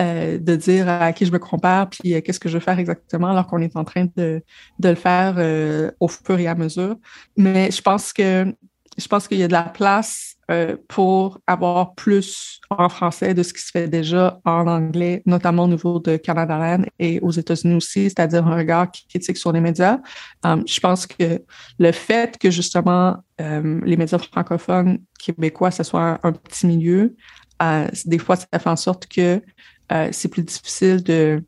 euh, de dire à qui je me compare, puis euh, qu'est-ce que je veux faire exactement, alors qu'on est en train de, de le faire au fur et à mesure. Mais je pense que je pense qu'il y a de la place euh, pour avoir plus en français de ce qui se fait déjà en anglais, notamment au niveau de Canada Land et aux États-Unis aussi, c'est-à-dire un regard critique sur les médias. Um, je pense que le fait que justement um, les médias francophones québécois, ce soit un, petit milieu, euh, des fois, ça fait en sorte que euh, c'est plus difficile de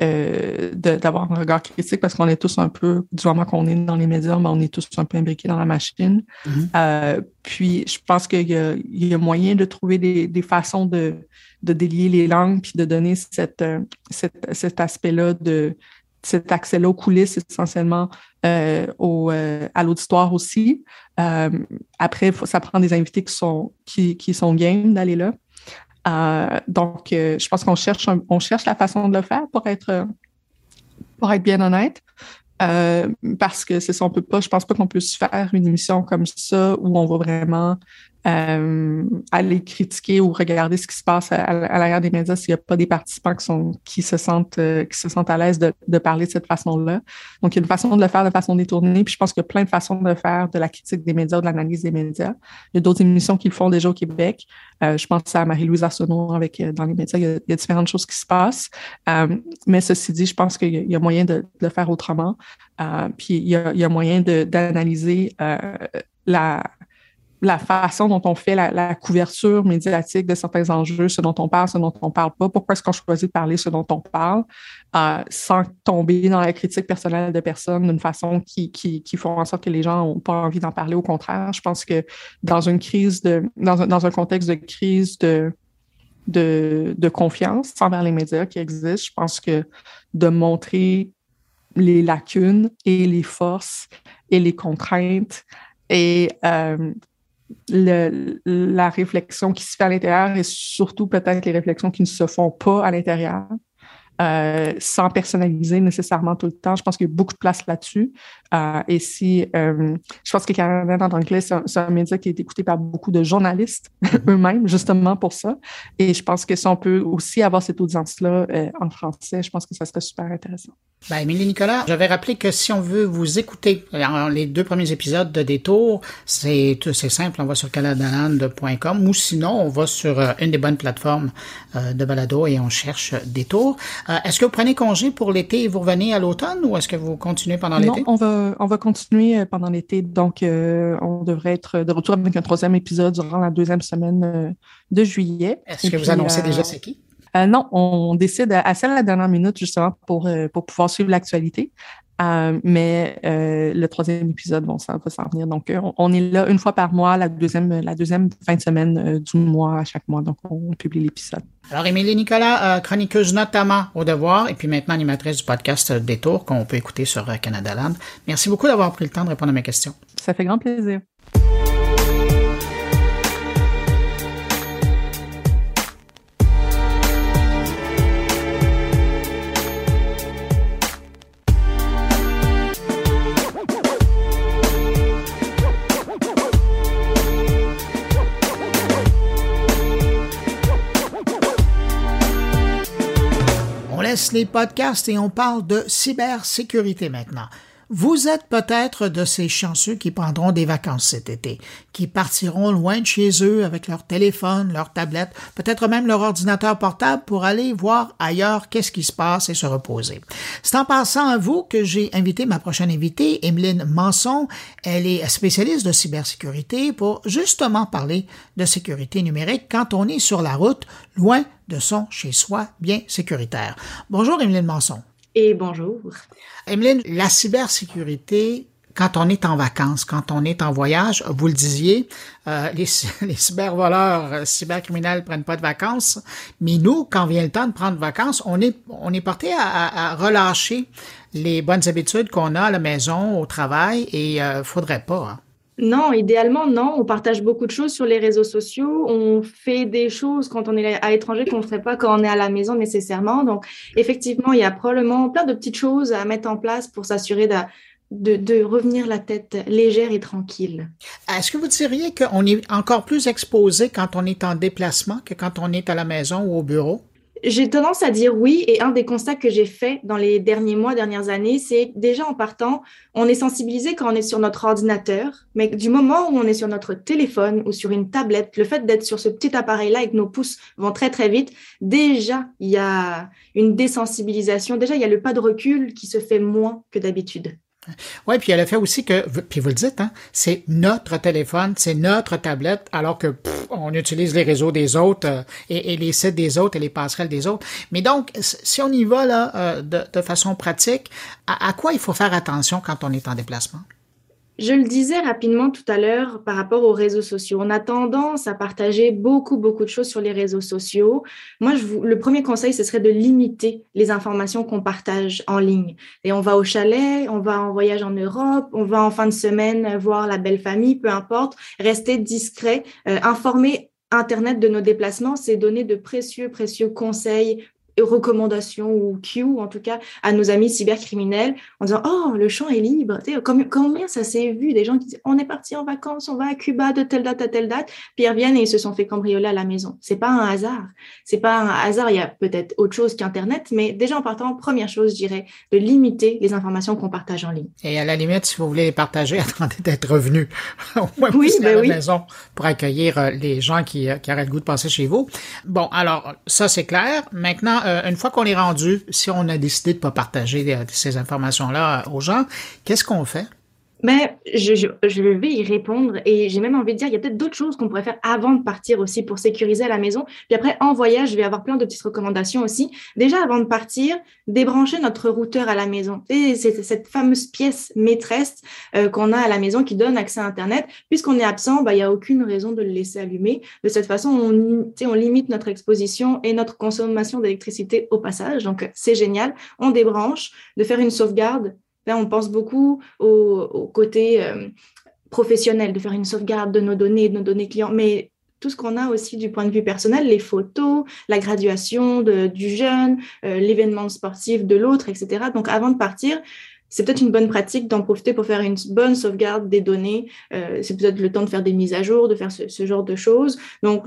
euh, d'avoir un regard critique parce qu'on est tous un peu, du moment qu'on est dans les médias, mais on est tous un peu imbriqués dans la machine. Mm-hmm. euh, puis, je pense qu'il y, y, a moyen de trouver des, des façons de, de, délier les langues puis de donner cette, euh, cette cet aspect-là de cet accès-là aux coulisses essentiellement euh, au, euh, à l'auditoire aussi. Euh, après, ça prend des invités qui sont, qui, qui sont game d'aller là. Euh, donc, euh, je pense qu'on cherche, on cherche la façon de le faire pour être, pour être bien honnête. Euh, parce que c'est ça, on peut pas, je pense pas qu'on puisse faire une émission comme ça où on va vraiment euh, aller critiquer ou regarder ce qui se passe à, l'arrière des médias s'il n'y a pas des participants qui sont qui se sentent euh, qui se sentent à l'aise de, de, parler de cette façon-là. Donc, il y a une façon de le faire de façon détournée, puis je pense qu'il y a plein de façons de faire de la critique des médias, de l'analyse des médias. Il y a d'autres émissions qui le font déjà au Québec. Euh, je pense à Marie-Louise Arsenault avec dans les médias, il y, a, différentes choses qui se passent. mais ceci dit, je pense qu'il y, a moyen de, de, le faire autrement. puis il y a, il y a moyen d'analyser la la façon dont on fait la, couverture médiatique de certains enjeux, ce dont on parle, ce dont on parle pas, pourquoi est-ce qu'on choisit de parler ce dont on parle, euh, sans tomber dans la critique personnelle de personnes d'une façon qui, qui, qui font en sorte que les gens n'ont pas envie d'en parler? Au contraire, je pense que dans une crise de, dans un, dans un contexte de crise de, de, de confiance envers les médias qui existent, je pense que de montrer les lacunes et les forces et les contraintes Et le, la réflexion qui se fait à l'intérieur et surtout peut-être les réflexions qui ne se font pas à l'intérieur. Euh, sans personnaliser nécessairement tout le temps. Je pense qu'il y a beaucoup de place là-dessus. Euh, et si, euh, je pense que Canada en anglais, c'est un, média qui est écouté par beaucoup de journalistes mm-hmm. eux-mêmes, justement pour ça. Et je pense que si on peut aussi avoir cette audience-là en français, je pense que ça serait super intéressant. Ben, Émilie Nicolas, j'avais rappelé que si on veut vous écouter les deux premiers épisodes de Détour, c'est simple, on va sur canadaland.com ou sinon on va sur une des bonnes plateformes de balado et on cherche Détour. Euh, est-ce que vous prenez congé pour l'été et vous revenez à l'automne ou est-ce que vous continuez pendant l'été? Non, on va, on va continuer euh, pendant l'été. Donc, euh, on devrait être de retour avec un troisième épisode durant la deuxième semaine de juillet. Est-ce que vous annoncez déjà c'est qui? non, on décide à celle la dernière minute justement pour, pour pouvoir suivre l'actualité. Euh, mais euh, le troisième épisode, bon, ça va s'en venir. Donc, euh, on, est là une fois par mois, la deuxième, la deuxième fin de semaine du mois à chaque mois. Donc, on, publie l'épisode. Alors, Émilie Nicolas, chroniqueuse notamment au devoir et puis maintenant animatrice du podcast Détour qu'on peut écouter sur Canada Land. Merci beaucoup d'avoir pris le temps de répondre à mes questions. Ça fait grand plaisir. Les podcasts et on parle de cybersécurité maintenant. Vous êtes peut-être de ces chanceux qui prendront des vacances cet été, qui partiront loin de chez eux avec leur téléphone, leur tablette, peut-être même leur ordinateur portable pour aller voir ailleurs qu'est-ce qui se passe et se reposer. C'est en passant à vous que j'ai invité ma prochaine invitée, Emeline Manson. Elle est spécialiste de cybersécurité pour justement parler de sécurité numérique quand on est sur la route, loin de son chez-soi bien sécuritaire. Bonjour, Emeline Manson. Et bonjour. Emeline, la cybersécurité, quand on est en vacances, quand on est en voyage, vous le disiez, euh, les, les, cybervoleurs, euh, cybercriminels prennent pas de vacances, mais nous, quand vient le temps de prendre vacances, on est, on est porté à, relâcher les bonnes habitudes qu'on a à la maison, au travail, et euh, faudrait pas. Hein. Non, idéalement, non. On partage beaucoup de choses sur les réseaux sociaux. On fait des choses quand on est à l'étranger qu'on ne ferait pas quand on est à la maison nécessairement. Donc, effectivement, il y a probablement plein de petites choses à mettre en place pour s'assurer de, de, revenir la tête légère et tranquille. Est-ce que vous diriez qu'on est encore plus exposé quand on est en déplacement que quand on est à la maison ou au bureau? J'ai tendance à dire oui, et un des constats que j'ai fait dans les derniers mois, dernières années, c'est déjà en partant, on est sensibilisé quand on est sur notre ordinateur, mais du moment où on est sur notre téléphone ou sur une tablette, le fait d'être sur ce petit appareil-là et que nos pouces vont très très vite, déjà il y a une désensibilisation, déjà il y a le pas de recul qui se fait moins que d'habitude. Oui, puis elle a fait aussi que, puis vous le dites, hein, c'est notre téléphone, c'est notre tablette, alors que on utilise les réseaux des autres euh, et, les sites des autres et les passerelles des autres. Mais donc, si on y va là euh, de, façon pratique, à quoi il faut faire attention quand on est en déplacement? Je le disais rapidement tout à l'heure par rapport aux réseaux sociaux. On a tendance à partager beaucoup, beaucoup de choses sur les réseaux sociaux. Moi, je vous, le premier conseil, ce serait de limiter les informations qu'on partage en ligne. Et on va au chalet, on va en voyage en Europe, on va en fin de semaine voir la belle famille, peu importe. Rester discret, euh, informer Internet de nos déplacements, c'est donner de précieux, précieux conseils recommandations ou Q, en tout cas, à nos amis cybercriminels en disant Oh, le champ est libre. Tu sais, combien ça s'est vu Des gens qui disent On est parti en vacances, on va à Cuba de telle date à telle date, puis ils reviennent et ils se sont fait cambrioler à la maison. C'est pas un hasard. C'est pas un hasard. Il y a peut-être autre chose qu'Internet, mais déjà en partant, première chose, je dirais, de limiter les informations qu'on partage en ligne. Et à la limite, si vous voulez les partager, attendez d'être revenu au moins oui, à ben la maison pour accueillir euh, les gens qui, euh, qui auraient le goût de passer chez vous. Bon, alors, ça c'est clair. Maintenant, euh, une fois qu'on est rendu, si on a décidé de pas partager euh, ces informations-là aux gens, qu'est-ce qu'on fait? Mais je, je, vais y répondre et j'ai même envie de dire, il y a peut-être d'autres choses qu'on pourrait faire avant de partir aussi pour sécuriser la maison. Puis après, en voyage, je vais avoir plein de petites recommandations aussi. Déjà, avant de partir, débrancher notre routeur à la maison. C'est cette fameuse pièce maîtresse euh, qu'on a à la maison qui donne accès à Internet. Puisqu'on est absent, bah, il n'y a aucune raison de le laisser allumer. De cette façon, on, on limite notre exposition et notre consommation d'électricité au passage. Donc, c'est génial. On débranche, de faire une sauvegarde on pense beaucoup au, côté euh, professionnel, de faire une sauvegarde de nos données, de nos données clients, mais tout ce qu'on a aussi du point de vue personnel, les photos, la graduation du jeune, euh, l'événement sportif de l'autre, etc. Donc avant de partir, c'est peut-être une bonne pratique d'en profiter pour faire une bonne sauvegarde des données. Euh, c'est peut-être le temps de faire des mises à jour, de faire ce, genre de choses. Donc,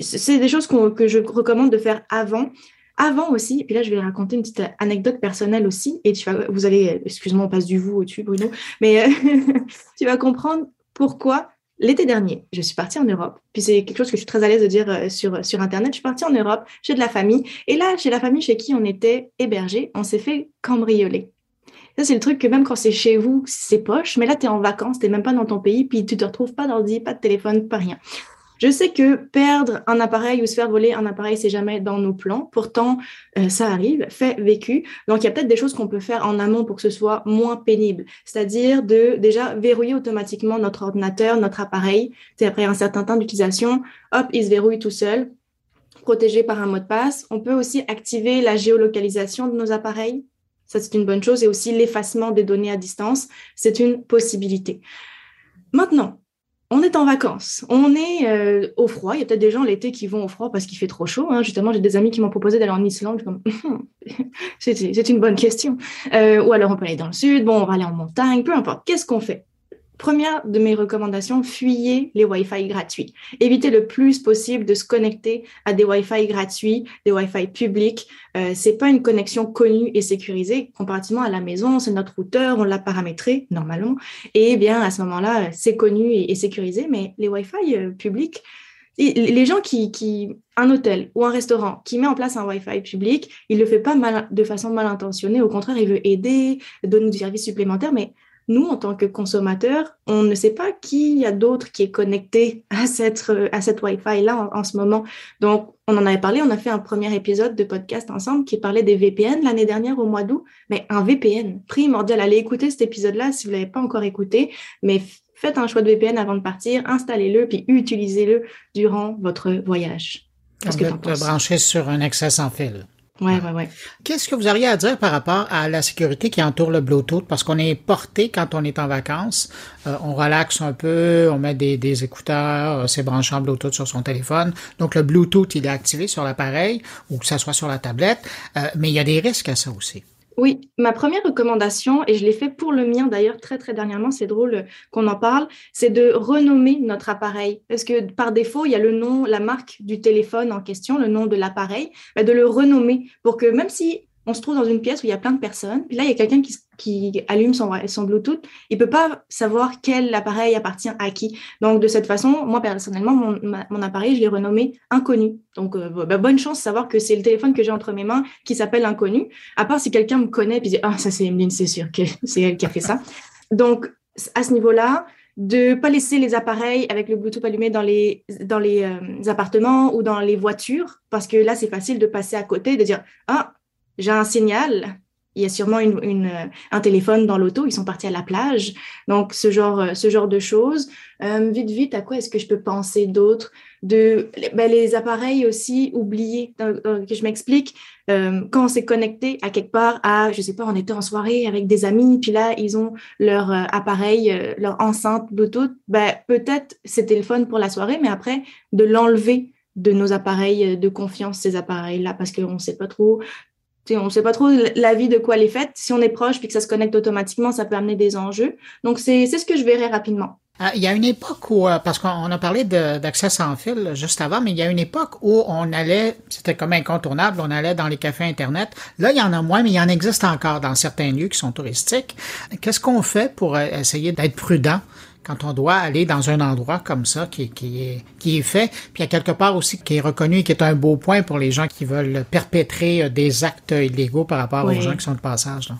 c'est des choses que je recommande de faire avant. Avant aussi, puis là, je vais raconter une petite anecdote personnelle aussi, et tu vas, vous allez, excuse-moi, on passe du vous au-dessus, Bruno, mais tu vas comprendre pourquoi L'été dernier, je suis partie en Europe. Puis c'est quelque chose que je suis très à l'aise de dire euh, sur, sur Internet. Je suis partie en Europe, j'ai de la famille. Et là, chez la famille chez qui on était hébergé, on s'est fait cambrioler. Ça, c'est le truc que même quand c'est chez vous, c'est poche. Mais là, tu es en vacances, tu même pas dans ton pays, puis tu te retrouves pas d'ordi, pas de téléphone, pas rien. Je sais que perdre un appareil ou se faire voler un appareil, c'est jamais dans nos plans. Pourtant, euh, ça arrive, fait vécu. Donc, il y a peut-être des choses qu'on peut faire en amont pour que ce soit moins pénible. C'est-à-dire de déjà verrouiller automatiquement notre ordinateur, notre appareil. C'est après un certain temps d'utilisation, hop, il se verrouille tout seul protégé par un mot de passe. On peut aussi activer la géolocalisation de nos appareils. Ça, c'est une bonne chose. Et aussi l'effacement des données à distance. C'est une possibilité. Maintenant, on est en vacances, on est euh, au froid. Il y a peut-être des gens l'été qui vont au froid parce qu'il fait trop chaud. Hein. Justement, j'ai des amis qui m'ont proposé d'aller en Islande. c'est une bonne question. Euh, ou alors on peut aller dans le sud. Bon, on va aller en montagne. Peu importe. Qu'est-ce qu'on fait? Première de mes recommandations, fuyez les Wi-Fi gratuits. Évitez le plus possible de se connecter à des Wi-Fi gratuits, des Wi-Fi publics. Euh, c'est pas une connexion connue et sécurisée comparativement à la maison. C'est notre routeur, on l'a paramétré normalement. Et bien à ce moment-là, c'est connu et, sécurisé. Mais les Wi-Fi euh, publics, les gens qui, un hôtel ou un restaurant qui met en place un Wi-Fi public, il le fait pas de façon mal intentionnée. Au contraire, il veut aider, donner du service supplémentaire, mais nous, en tant que consommateurs, on ne sait pas qui y a d'autre qui est connecté à cette, à cette Wi-Fi-là en, ce moment. Donc, on en avait parlé, on a fait un premier épisode de podcast ensemble qui parlait des VPN l'année dernière au mois d'août. Mais un VPN, primordial. Allez écouter cet épisode-là si vous ne l'avez pas encore écouté. Mais faites un choix de VPN avant de partir, installez-le, puis utilisez-le durant votre voyage. Qu'est-ce que tu brancher sur un accès sans fil. Ouais, ouais, ouais. Qu'est-ce que vous auriez à dire par rapport à la sécurité qui entoure le Bluetooth? Parce qu'on est porté quand on est en vacances. Euh, on relaxe un peu, on met des, des écouteurs, euh, c'est branché en Bluetooth sur son téléphone. Donc, le Bluetooth, il est activé sur l'appareil ou que ça soit sur la tablette. Euh, mais il y a des risques à ça aussi. Oui, ma première recommandation, et je l'ai fait pour le mien d'ailleurs très très dernièrement, c'est drôle qu'on en parle, c'est de renommer notre appareil. Parce que par défaut, il y a le nom, la marque du téléphone en question, le nom de l'appareil, bah, de le renommer pour que même si on se trouve dans une pièce où il y a plein de personnes. Puis là, il y a quelqu'un qui, qui, allume son, son Bluetooth. Il peut pas savoir quel appareil appartient à qui. Donc, de cette façon, moi, personnellement, mon, mon appareil, je l'ai renommé Inconnu. Donc, euh, bah, bonne chance de savoir que c'est le téléphone que j'ai entre mes mains qui s'appelle Inconnu. À part si quelqu'un me connaît et dit, ah, ça, c'est Emeline, c'est sûr que c'est elle qui a fait ça. Donc, à ce niveau-là, de pas laisser les appareils avec le Bluetooth allumé dans les dans les euh, appartements ou dans les voitures parce que là c'est facile de passer à côté de dire ah j'ai un signal, il y a sûrement un téléphone dans l'auto, ils sont partis à la plage. Donc, ce genre, ce genre de choses. Euh, vite, vite, à quoi est-ce que je peux penser d'autres de, ben, Les appareils aussi oubliés? que je m'explique. Euh, quand on s'est connecté à quelque part, à, je sais pas, on était en soirée avec des amis, puis là, ils ont leur euh, appareil, leur enceinte Bluetooth, ben, peut-être c'est téléphone pour la soirée, mais après, de l'enlever de nos appareils de confiance, ces appareils-là, parce qu'on ne sait pas trop on ne sait pas trop la vie de quoi elle est faite. Si on est proche puis que ça se connecte automatiquement, ça peut amener des enjeux. Donc, c'est ce que je verrai rapidement. Ah, il y a une époque où, euh, parce qu'on a parlé d'accès sans fil juste avant, mais il y a une époque où on allait, c'était comme incontournable, on allait dans les cafés Internet. Là, il y en a moins, mais il y en existe encore dans certains lieux qui sont touristiques. Qu'est-ce qu'on fait pour euh, essayer d'être prudent quand on doit aller dans un endroit comme ça qui, qui, est, qui est fait, puis il y a quelque part aussi qui est reconnu et qui est un beau point pour les gens qui veulent perpétrer euh, des actes illégaux par rapport aux gens qui sont de passage. Là.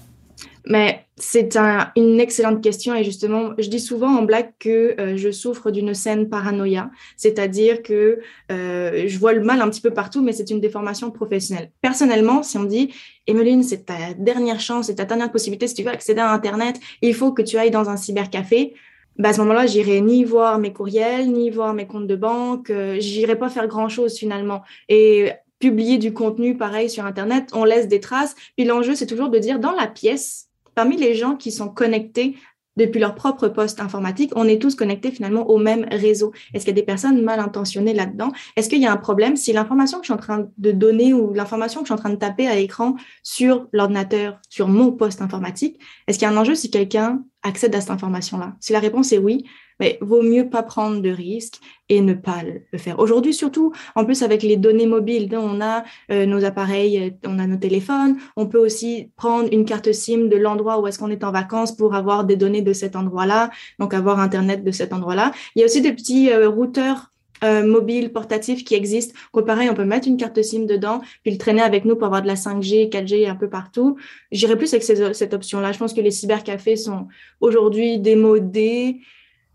Mais c'est une excellente question et justement, je dis souvent en blague que euh, je souffre d'une scène paranoïa, c'est-à-dire que euh, je vois le mal un petit peu partout, mais c'est une déformation professionnelle. Personnellement, si on dit, Emeline, c'est ta dernière chance, c'est ta dernière possibilité, si tu veux accéder à Internet, il faut que tu ailles dans un cybercafé, bah à ce moment-là, j'irai ni voir mes courriels, ni voir mes comptes de banque. Euh, j'irai pas faire grand-chose finalement. Et publier du contenu pareil sur Internet, on laisse des traces. Puis l'enjeu, c'est toujours de dire dans la pièce, parmi les gens qui sont connectés depuis leur propre poste informatique, on est tous connectés finalement au même réseau. Est-ce qu'il y a des personnes mal intentionnées là-dedans? Est-ce qu'il y a un problème si l'information que je suis en train de donner ou l'information que je suis en train de taper à l'écran sur l'ordinateur, sur mon poste informatique, est-ce qu'il y a un enjeu si quelqu'un accède à cette information-là? Si la réponse est oui, mais vaut mieux pas prendre de risques et ne pas le faire. Aujourd'hui, surtout, en plus avec les données mobiles, on a euh, nos appareils, euh, on a nos téléphones, on peut aussi prendre une carte SIM de l'endroit où est-ce qu'on est en vacances pour avoir des données de cet endroit-là, donc avoir Internet de cet endroit-là. Il y a aussi des petits euh, routeurs mobiles, portatifs qui existent. Quoi, pareil, on peut mettre une carte SIM dedans, puis le traîner avec nous pour avoir de la 5G, 4G un peu partout. J'irai plus avec cette option-là. Je pense que les cybercafés sont aujourd'hui démodés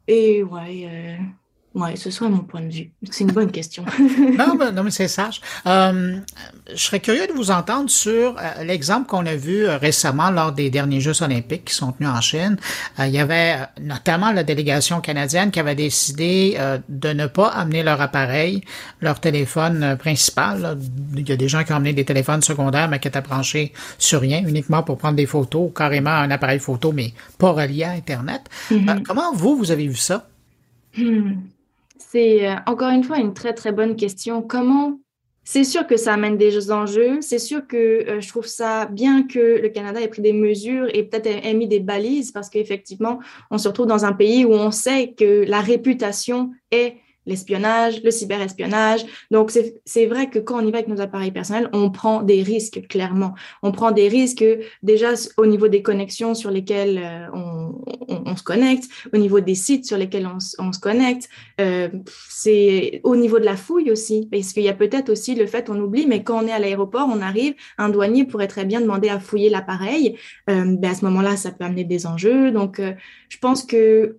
et ouais, euh, Ouais, ce serait mon point de vue. C'est une bonne question. non, mais, non, mais c'est sage. Euh, je serais curieux de vous entendre sur euh, l'exemple qu'on a vu euh, récemment lors des derniers Jeux olympiques qui sont tenus en Chine. Euh, il y avait notamment la délégation canadienne qui avait décidé de ne pas amener leur appareil, leur téléphone principal. Il y a des gens qui ont amené des téléphones secondaires, mais qui étaient branchés sur rien, uniquement pour prendre des photos, carrément un appareil photo, mais pas relié à Internet. Mm-hmm. comment vous, vous avez vu ça? Hmm. C'est euh, encore une fois une très très bonne question. Comment c'est sûr que ça amène des enjeux. C'est sûr que euh, je trouve ça bien que le Canada ait pris des mesures et peut-être ait mis des balises parce qu'effectivement, on se retrouve dans un pays où on sait que la réputation est l'espionnage, le cyberespionnage. Donc, c'est vrai que quand on y va avec nos appareils personnels, on prend des risques, clairement. On prend des risques déjà au niveau des connexions sur lesquelles euh, on, on, se connecte, au niveau des sites sur lesquels on, on se connecte. Euh, c'est au niveau de la fouille aussi, parce qu'il y a peut-être aussi le fait, on oublie, mais quand on est à l'aéroport, on arrive, un douanier pourrait très bien demander à fouiller l'appareil. Euh, ben à ce moment-là, ça peut amener des enjeux. Donc, euh, je pense que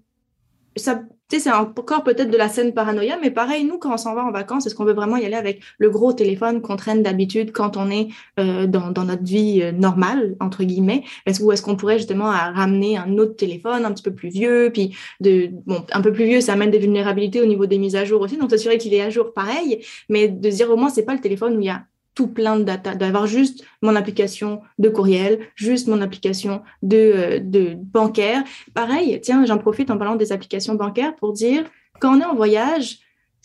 ça c'est encore peut-être de la scène paranoïa, mais pareil, nous, quand on s'en va en vacances, est-ce qu'on veut vraiment y aller avec le gros téléphone qu'on traîne d'habitude quand on est euh, dans, dans, notre vie euh, normale, entre guillemets? Est-ce, ou est-ce qu'on pourrait justement ramener un autre téléphone un petit peu plus vieux, puis de, bon, un peu plus vieux, ça amène des vulnérabilités au niveau des mises à jour aussi, donc s'assurer qu'il est à jour pareil, mais de dire au moins, c'est pas le téléphone où il y a tout plein de data, d'avoir juste mon application de courriel, juste mon application de, euh, de bancaire. Pareil, tiens, j'en profite en parlant des applications bancaires pour dire, quand on est en voyage,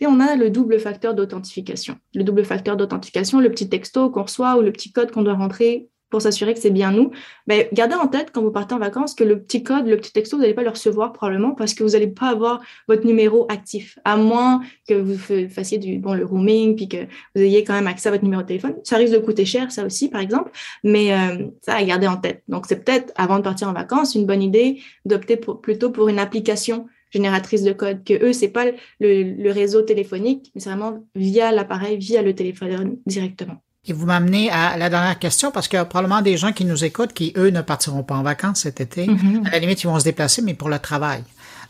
on a le double facteur d'authentification. Le double facteur d'authentification, le petit texto qu'on reçoit ou le petit code qu'on doit rentrer pour s'assurer que c'est bien nous, ben, gardez en tête quand vous partez en vacances que le petit code, le petit texto, vous n'allez pas le recevoir probablement parce que vous n'allez pas avoir votre numéro actif, à moins que vous fassiez du, bon, le roaming, puis que vous ayez quand même accès à votre numéro de téléphone. Ça risque de coûter cher, ça aussi, par exemple, mais euh, ça à garder en tête. Donc, c'est peut-être, avant de partir en vacances, une bonne idée d'opter plutôt pour une application génératrice de code, que eux, c'est pas le, le réseau téléphonique, mais c'est vraiment via l'appareil, via le téléphone directement. Et vous m'amenez à la dernière question parce qu'il y a probablement des gens qui nous écoutent qui, eux, ne partiront pas en vacances cet été. Mm-hmm. À la limite, ils vont se déplacer, mais pour le travail.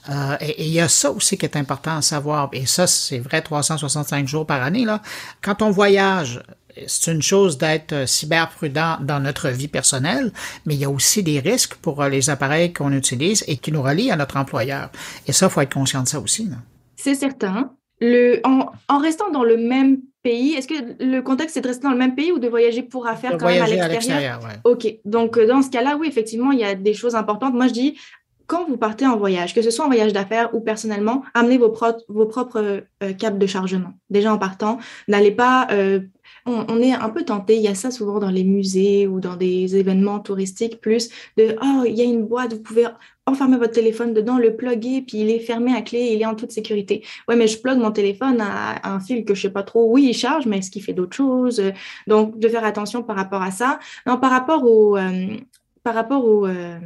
Euh, et, il y a ça aussi qui est important à savoir. Et ça, c'est vrai 365 jours par année. Là. Quand on voyage, c'est une chose d'être cyber prudent dans notre vie personnelle, mais il y a aussi des risques pour les appareils qu'on utilise et qui nous relient à notre employeur. Et ça, faut être conscient de ça aussi. C'est certain. Le, en, en restant dans le même pays. Est-ce que le contexte, c'est de rester dans le même pays ou de voyager pour affaires quand même à l'extérieur? Ok, donc euh, dans ce cas-là, oui, effectivement, il y a des choses importantes. Moi, je dis, quand vous partez en voyage, que ce soit en voyage d'affaires ou personnellement, amenez vos, vos propres euh, câbles de chargement. Déjà en partant, n'allez pas... Euh, on, est un peu tenté, il y a ça souvent dans les musées ou dans des événements touristiques, plus de, oh, il y a une boîte, vous pouvez enfermer votre téléphone dedans, le plugger, puis il est fermé à clé, il est en toute sécurité. Ouais, mais je plug mon téléphone à, un fil que je sais pas trop. Oui, il charge, mais est-ce qu'il fait d'autres choses? Donc, de faire attention par rapport à ça. Non, par rapport au, euh, par rapport au, euh,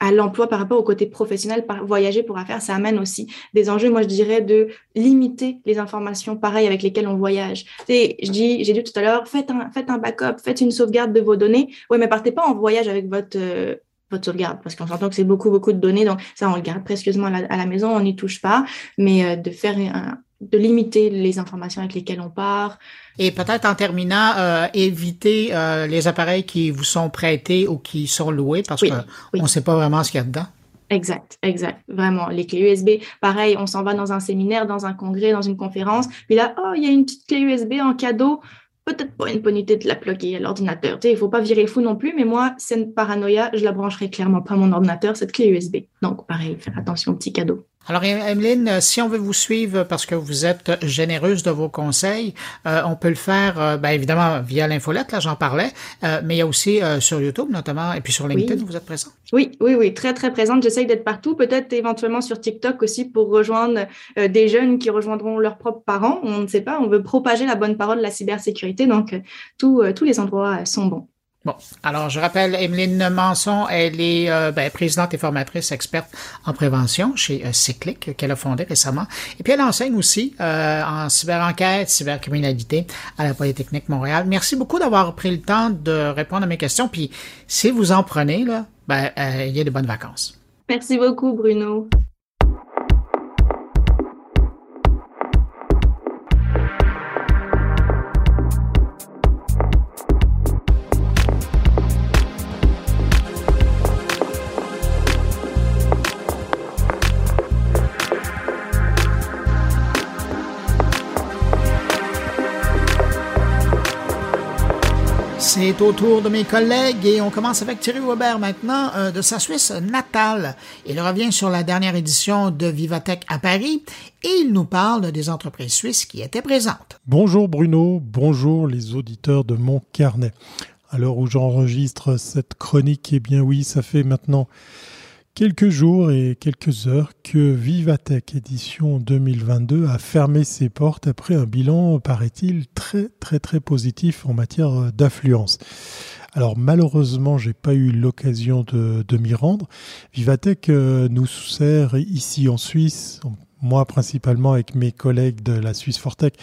à l'emploi, par rapport au côté professionnel, par voyager pour affaires, ça amène aussi des enjeux. Moi, je dirais de limiter les informations pareilles avec lesquelles on voyage. Et je dis, j'ai dit tout à l'heure, faites un, faites un backup, faites une sauvegarde de vos données. Ouais, mais partez pas en voyage avec votre euh, votre sauvegarde, parce qu'on s'entend que c'est beaucoup, beaucoup de données, donc ça, on le garde précieusement à la, maison, on n'y touche pas, mais euh, de faire de limiter les informations avec lesquelles on part. Et peut-être en terminant, euh, éviter euh, les appareils qui vous sont prêtés ou qui sont loués, parce qu'on ne sait pas vraiment ce qu'il y a dedans. Exact, exact, vraiment. Les clés USB, pareil, on s'en va dans un séminaire, dans un congrès, dans une conférence, puis là, oh, il y a une petite clé USB en cadeau peut-être pas une bonne idée de la plugger à l'ordinateur. Il ne faut pas virer fou non plus, mais moi, c'est une paranoïa, je la brancherai clairement pas à mon ordinateur, cette clé USB. Donc, pareil, faire attention au petit cadeau. Alors, Emeline, si on veut vous suivre parce que vous êtes généreuse de vos conseils, euh, on peut le faire, euh, ben, évidemment, via l'infolette, là, j'en parlais, euh, mais il y a aussi sur YouTube, notamment, et puis sur LinkedIn, vous êtes présent? Oui, oui, oui, très, très présente. J'essaye d'être partout, peut-être éventuellement sur TikTok aussi pour rejoindre des jeunes qui rejoindront leurs propres parents. On ne sait pas, on veut propager la bonne parole de la cybersécurité, donc tous les endroits sont bons. Bon, alors je rappelle, Emeline Manson, elle est euh, ben, présidente et formatrice experte en prévention chez euh, Cyclic, qu'elle a fondé récemment. Et puis elle enseigne aussi euh, en cyberenquête, cybercriminalité à la Polytechnique Montréal. Merci beaucoup d'avoir pris le temps de répondre à mes questions. Puis si vous en prenez, là, ben, il y a de bonnes vacances. Merci beaucoup, Bruno. C'est au tour de mes collègues et on commence avec Thierry Weber maintenant euh, de sa Suisse natale. Il revient sur la dernière édition de Vivatech à Paris et il nous parle des entreprises suisses qui étaient présentes. Bonjour Bruno, bonjour les auditeurs de mon carnet. À l'heure où j'enregistre cette chronique, eh bien oui, ça fait maintenant quelques jours et quelques heures que Vivatech édition 2022 a fermé ses portes après un bilan, paraît-il, très très très positif en matière d'affluence. Alors malheureusement, j'ai pas eu l'occasion de, m'y rendre. Vivatech euh, nous sert ici en Suisse, moi principalement avec mes collègues de la Suisse Fortech,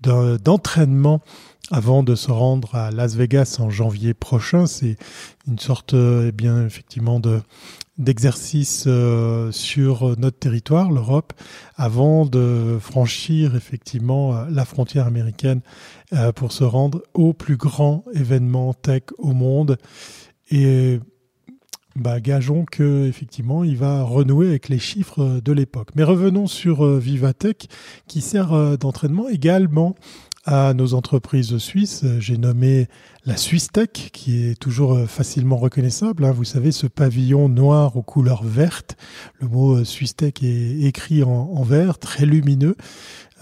d'entraînement avant de se rendre à Las Vegas en janvier prochain. C'est une sorte, eh bien, effectivement, de d'exercice euh, sur notre territoire, l'Europe, avant de franchir effectivement euh, la frontière américaine euh, pour se rendre au plus grand événement tech au monde. Et bah, gageons que effectivement, il va renouer avec les chiffres de l'époque. Mais revenons sur Vivatech, qui sert d'entraînement également à nos entreprises suisses. J'ai nommé la Swiss Tech, qui est toujours facilement reconnaissable. Hein. Vous savez, ce pavillon noir aux couleurs vertes. Le mot euh, Swiss Tech est écrit en, vert, très lumineux.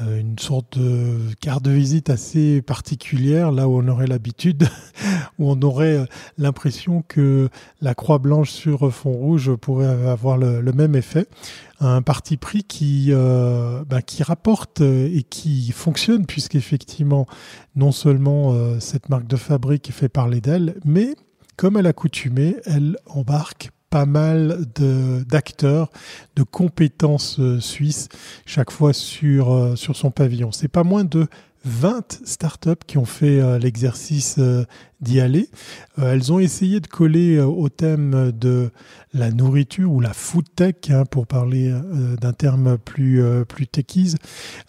Euh, une sorte de carte de visite assez particulière, là où on aurait l'habitude, où on aurait l'impression que la croix blanche sur fond rouge pourrait avoir le, même effet. Un parti pris qui, bah, qui rapporte et qui fonctionne, puisqu'effectivement, non seulement cette marque de fabrique fait parler d'elle, mais comme à l'accoutumée, elle embarque pas mal d'acteurs, de, compétences euh, suisses chaque fois sur, euh, sur son pavillon. C'est pas moins de 20 startups qui ont fait euh, l'exercice d'y aller. Euh, elles ont essayé de coller euh, au thème de la nourriture ou la food tech, hein, pour parler euh, d'un terme plus, plus techies.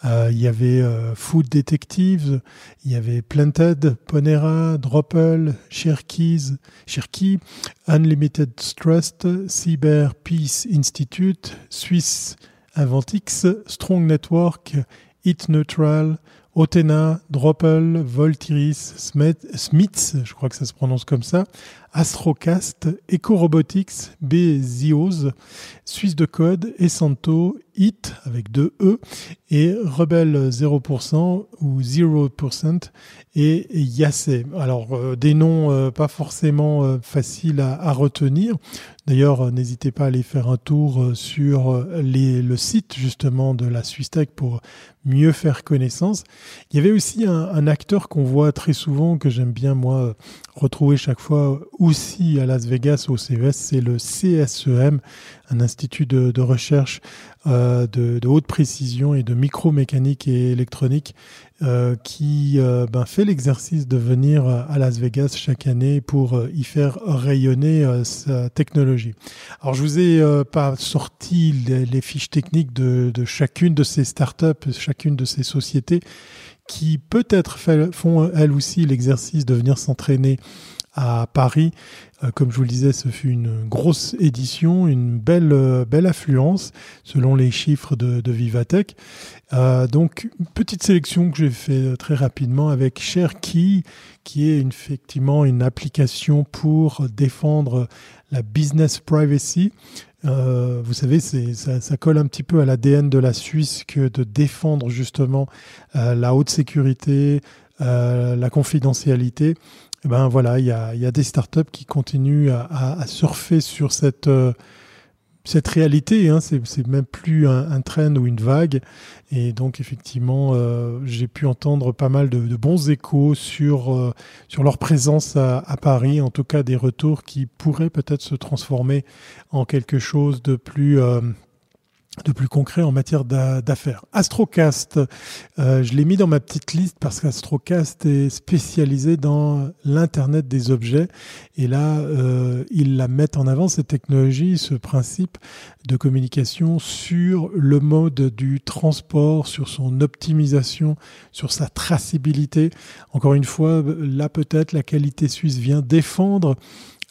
il y avait Food Detectives, il y avait Planted, Ponera, Dropple, Cherkeys, Cherkey, Unlimited Trust, Cyber Peace Institute, Swiss Inventix, Strong Network, It Neutral, Otena, Dropple, Voltiris, Smiths, je crois que ça se prononce comme ça, Astrocast, EcoRobotics, Bezios, Suisse de Code, Esanto, HIT avec deux E, et Rebel 0% ou 0% et Yasse. Alors euh, des noms euh, pas forcément euh, faciles à, retenir. D'ailleurs, n'hésitez pas à aller faire un tour sur le site justement de la Swiss Tech pour mieux faire connaissance. Il y avait aussi un acteur qu'on voit très souvent, que j'aime bien moi retrouver chaque fois aussi à Las Vegas au CES, c'est le CSEM, un institut de, recherche euh, de, haute précision et de micromécanique et électronique euh, qui euh, ben, fait l'exercice de venir à Las Vegas chaque année pour y faire rayonner sa technologie. Alors je vous ai pas sorti les, fiches techniques de, de, chacune de ces startups, chacune de ces sociétés qui peut-être font elles aussi l'exercice de venir s'entraîner à Paris. Comme je vous le disais, ce fut une grosse édition, une belle, belle affluence selon les chiffres de, de Vivatech. donc, petite sélection que j'ai fait très rapidement avec ShareKey, qui est effectivement une application pour défendre la business privacy. Euh, vous savez, ça, ça, colle un petit peu à l'ADN de la Suisse que de défendre justement euh, la haute sécurité, euh, la confidentialité. Eh ben voilà, il y a, y a, des startups qui continuent à, à, à surfer sur cette euh, cette réalité, hein, c'est même plus un, un, train ou une vague. Et donc effectivement, euh, j'ai pu entendre pas mal de, de bons échos sur, euh, sur leur présence à, à, Paris, en tout cas des retours qui pourraient peut-être se transformer en quelque chose de plus... Euh, de plus concret en matière d'affaires. Astrocast, euh, je l'ai mis dans ma petite liste parce qu'Astrocast est spécialisé dans l'Internet des objets et là, euh, ils la mettent en avant, cette technologie, ce principe de communication sur le mode du transport, sur son optimisation, sur sa traçabilité. Encore une fois, là peut-être la qualité suisse vient défendre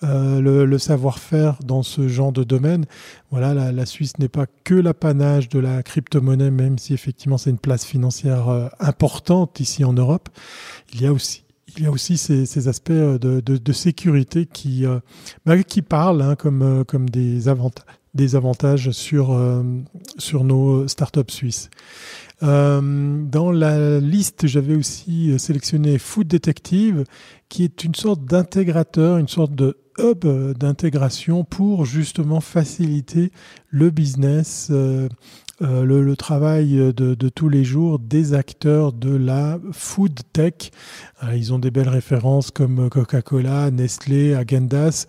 euh, le, savoir-faire dans ce genre de domaine. Voilà, la, Suisse n'est pas que l'apanage de la crypto-monnaie, même si effectivement c'est une place financière euh, importante ici en Europe. Il y a aussi il y a aussi ces, aspects euh, de, sécurité qui, bah, qui parlent hein, comme, comme des, avantages, sur, sur nos startups suisses. Dans la liste, j'avais aussi sélectionné Food Detective, qui est une sorte d'intégrateur, une sorte de hub d'intégration pour justement faciliter le business, euh, euh, le, travail de, tous les jours des acteurs de la food tech. Euh, ils ont des belles références comme Coca-Cola, Nestlé, Agendas,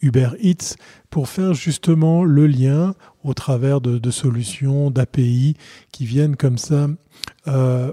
Uber Eats pour faire justement le lien au travers de, solutions, d'API qui viennent comme ça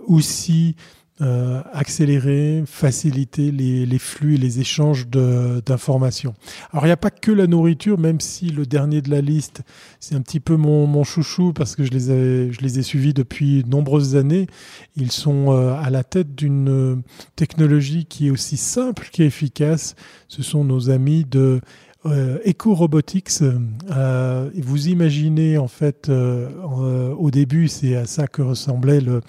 aussi euh, accélérer, faciliter les, les, flux et les échanges d'informations. Alors il n'y a pas que la nourriture, même si le dernier de la liste, c'est un petit peu mon, mon, chouchou parce que je les, ai, je les ai suivis depuis de nombreuses années. Ils sont euh, à la tête d'une euh, technologie qui est aussi simple qu'efficace. Ce sont nos amis de euh, Eco Robotics, euh, vous imaginez en fait euh, euh au début, c'est à ça que ressemblaient le,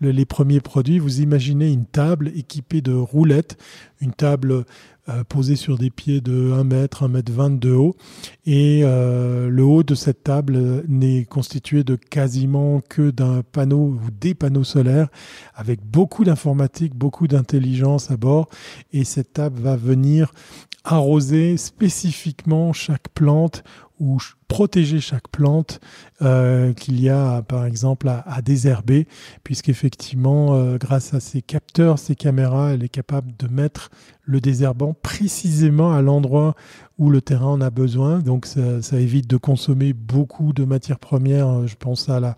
le, les premiers produits. Vous imaginez une table équipée de roulettes, une table euh, posée sur des pieds de 1 mètre, 1 mètre 20 de haut. Et euh, le haut de cette table n'est constitué de quasiment que d'un panneau ou des panneaux solaires avec beaucoup d'informatique, beaucoup d'intelligence à bord. Et cette table va venir arroser spécifiquement chaque plante ou protéger chaque plante euh, qu'il y a par exemple à, désherber, puisqu'effectivement, euh, grâce à ces capteurs, ces caméras, elle est capable de mettre le désherbant précisément à l'endroit où le terrain en a besoin. Donc ça, évite de consommer beaucoup de matières premières, euh, je pense à la,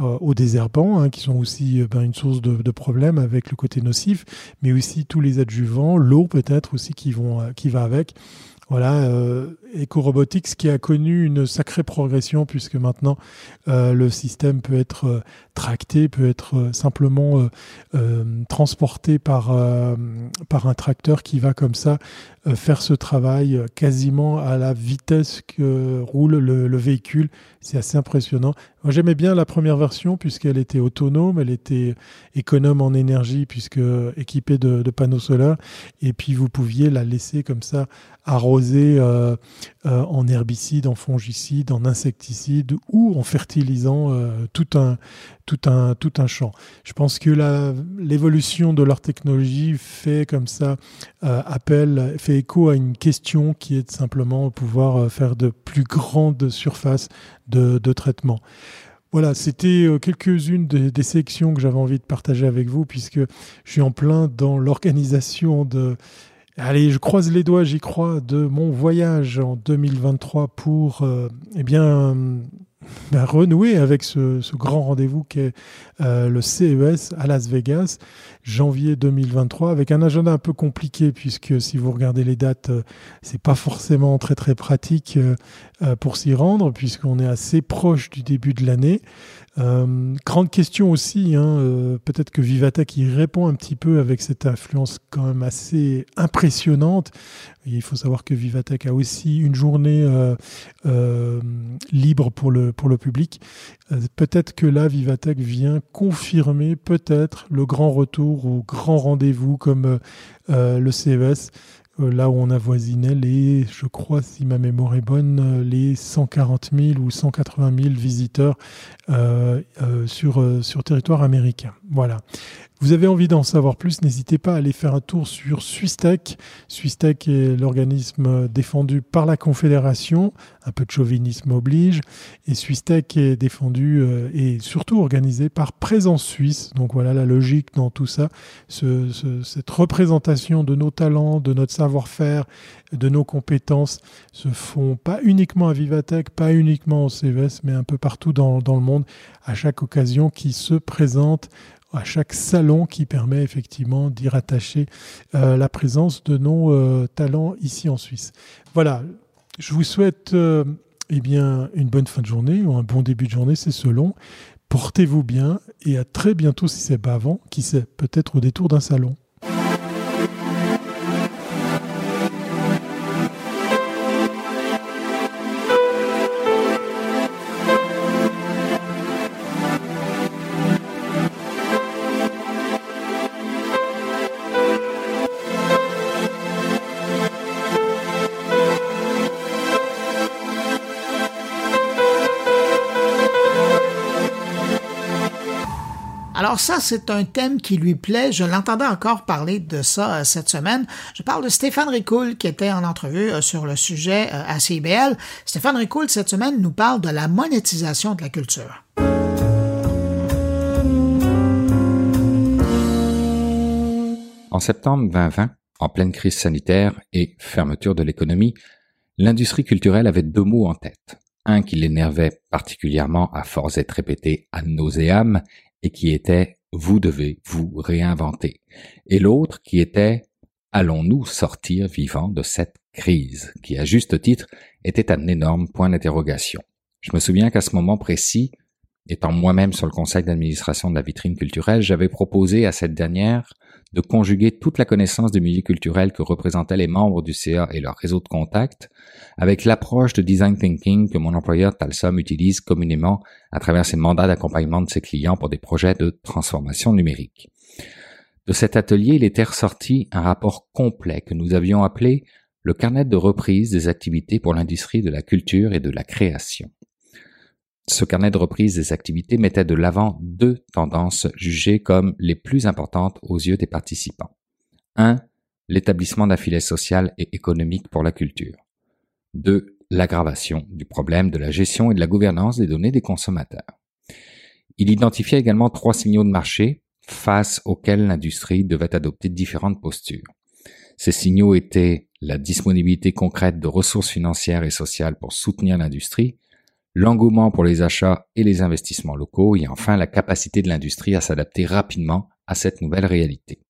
euh, aux désherbants, hein, qui sont aussi euh, ben, une source de, problèmes avec le côté nocif, mais aussi tous les adjuvants, l'eau peut-être aussi qui, vont, qui va avec. Voilà, EcoRobotics qui a connu une sacrée progression puisque maintenant euh, le système peut être euh, tracté, peut être euh, simplement transporté par, par un tracteur qui va comme ça faire ce travail quasiment à la vitesse que roule le, le véhicule. C'est assez impressionnant. Moi j'aimais bien la première version puisqu'elle était autonome, elle était économe en énergie puisque équipée de panneaux solaires et puis vous pouviez la laisser comme ça arroser euh, en herbicide, en fongicide, en insecticide ou en fertilisant euh, tout un tout un tout un champ. Je pense que l'évolution de leur technologie fait comme ça euh, appel, fait écho à une question qui est de simplement pouvoir faire de plus grandes surfaces de, traitement. Voilà, c'était quelques-unes des, des, sélections que j'avais envie de partager avec vous, puisque je suis en plein dans l'organisation de Allez, je croise les doigts, j'y crois, de mon voyage en 2023 pour euh, eh bien bah, renouer avec ce, grand rendez-vous qu'est euh, le CES à Las Vegas, janvier 2023, avec un agenda un peu compliqué puisque si vous regardez les dates, euh, c'est pas forcément très très pratique euh, pour s'y rendre puisqu'on est assez proche du début de l'année. Euh, grande question aussi, hein, euh, peut-être que Vivatech y répond un petit peu avec cette influence quand même assez impressionnante. il faut savoir que Vivatech a aussi une journée euh, libre pour le, public. peut-être que là, Vivatech vient confirmer peut-être le grand retour ou grand rendez-vous comme le CES là où on avoisinait les, je crois, si ma mémoire est bonne, euh, les 140 000 ou 180 000 visiteurs euh, sur, sur territoire américain. Voilà. Vous avez envie d'en savoir plus, n'hésitez pas à aller faire un tour sur Swistech. Swistech est l'organisme défendu par la Confédération, un peu de chauvinisme oblige, et Swistech est défendu euh, et surtout organisé par Présence Suisse. Donc voilà la logique dans tout ça, cette représentation de nos talents, de notre savoir-faire, de nos compétences se font pas uniquement à Vivatech, pas uniquement au CES, mais un peu partout dans, dans le monde, à chaque occasion qui se présente à chaque salon qui permet effectivement d'y rattacher euh, la présence de nos euh, talents ici en Suisse. Voilà, je vous souhaite euh, eh bien, une bonne fin de journée ou un bon début de journée, c'est selon. Portez-vous bien et à très bientôt si c'est pas avant, qui sait, peut-être au détour d'un salon. Alors ça, c'est un thème qui lui plaît. Je l'entendais encore parler de ça euh, cette semaine. Je parle de Stéphane Ricoul qui était en entrevue euh, sur le sujet euh, à CIBL. Stéphane Ricoul, cette semaine, nous parle de la monétisation de la culture. En septembre 2020, en pleine crise sanitaire et fermeture de l'économie, l'industrie culturelle avait deux mots en tête. Un qui l'énervait particulièrement à force d'être répété à nauséam et qui était vous devez vous réinventer. Et l'autre qui était allons-nous sortir vivants de cette crise, qui à juste titre était un énorme point d'interrogation. Je me souviens qu'à ce moment précis, étant moi-même sur le conseil d'administration de la vitrine culturelle, j'avais proposé à cette dernière de conjuguer toute la connaissance du milieu culturel que représentaient les membres du CA et leur réseau de contacts avec l'approche de design thinking que mon employeur Talsom utilise communément à travers ses mandats d'accompagnement de ses clients pour des projets de transformation numérique. De cet atelier, il était ressorti un rapport complet que nous avions appelé le carnet de reprise des activités pour l'industrie de la culture et de la création. Ce carnet de reprise des activités mettait de l'avant deux tendances jugées comme les plus importantes aux yeux des participants. 1. L'établissement d'un filet social et économique pour la culture. 2. L'aggravation du problème de la gestion et de la gouvernance des données des consommateurs. Il identifiait également trois signaux de marché face auxquels l'industrie devait adopter différentes postures. Ces signaux étaient la disponibilité concrète de ressources financières et sociales pour soutenir l'industrie, l'engouement pour les achats et les investissements locaux et enfin la capacité de l'industrie à s'adapter rapidement à cette nouvelle réalité.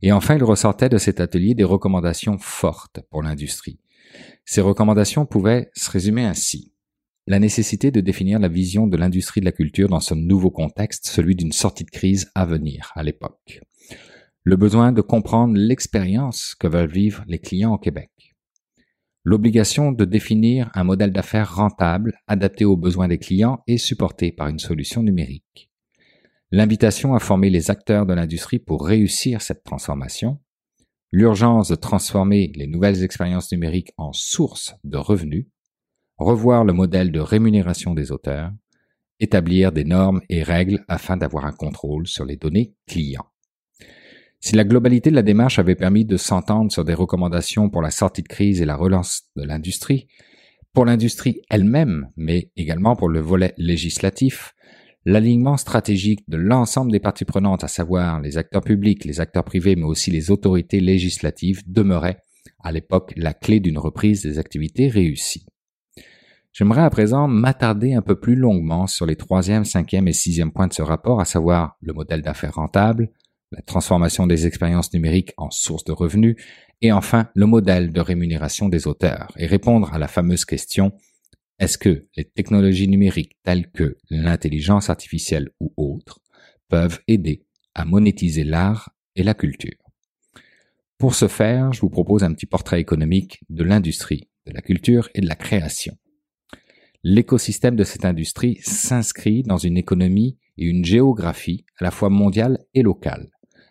Et enfin, il ressortait de cet atelier des recommandations fortes pour l'industrie. Ces recommandations pouvaient se résumer ainsi. La nécessité de définir la vision de l'industrie de la culture dans ce nouveau contexte, celui d'une sortie de crise à venir à l'époque. Le besoin de comprendre l'expérience que veulent vivre les clients au Québec L'obligation de définir un modèle d'affaires rentable, adapté aux besoins des clients et supporté par une solution numérique. L'invitation à former les acteurs de l'industrie pour réussir cette transformation. L'urgence de transformer les nouvelles expériences numériques en source de revenus. Revoir le modèle de rémunération des auteurs. Établir des normes et règles afin d'avoir un contrôle sur les données clients. Si la globalité de la démarche avait permis de s'entendre sur des recommandations pour la sortie de crise et la relance de l'industrie, pour l'industrie elle-même, mais également pour le volet législatif, l'alignement stratégique de l'ensemble des parties prenantes, à savoir les acteurs publics, les acteurs privés, mais aussi les autorités législatives, demeurait à l'époque la clé d'une reprise des activités réussies. J'aimerais à présent m'attarder un peu plus longuement sur les troisième, cinquième et sixième points de ce rapport, à savoir le modèle d'affaires rentable, la transformation des expériences numériques en source de revenus, et enfin le modèle de rémunération des auteurs, et répondre à la fameuse question Est-ce que les technologies numériques telles que l'intelligence artificielle ou autres peuvent aider à monétiser l'art et la culture? Pour ce faire, je vous propose un petit portrait économique de l'industrie, de la culture et de la création. L'écosystème de cette industrie s'inscrit dans une économie et une géographie à la fois mondiale et locale,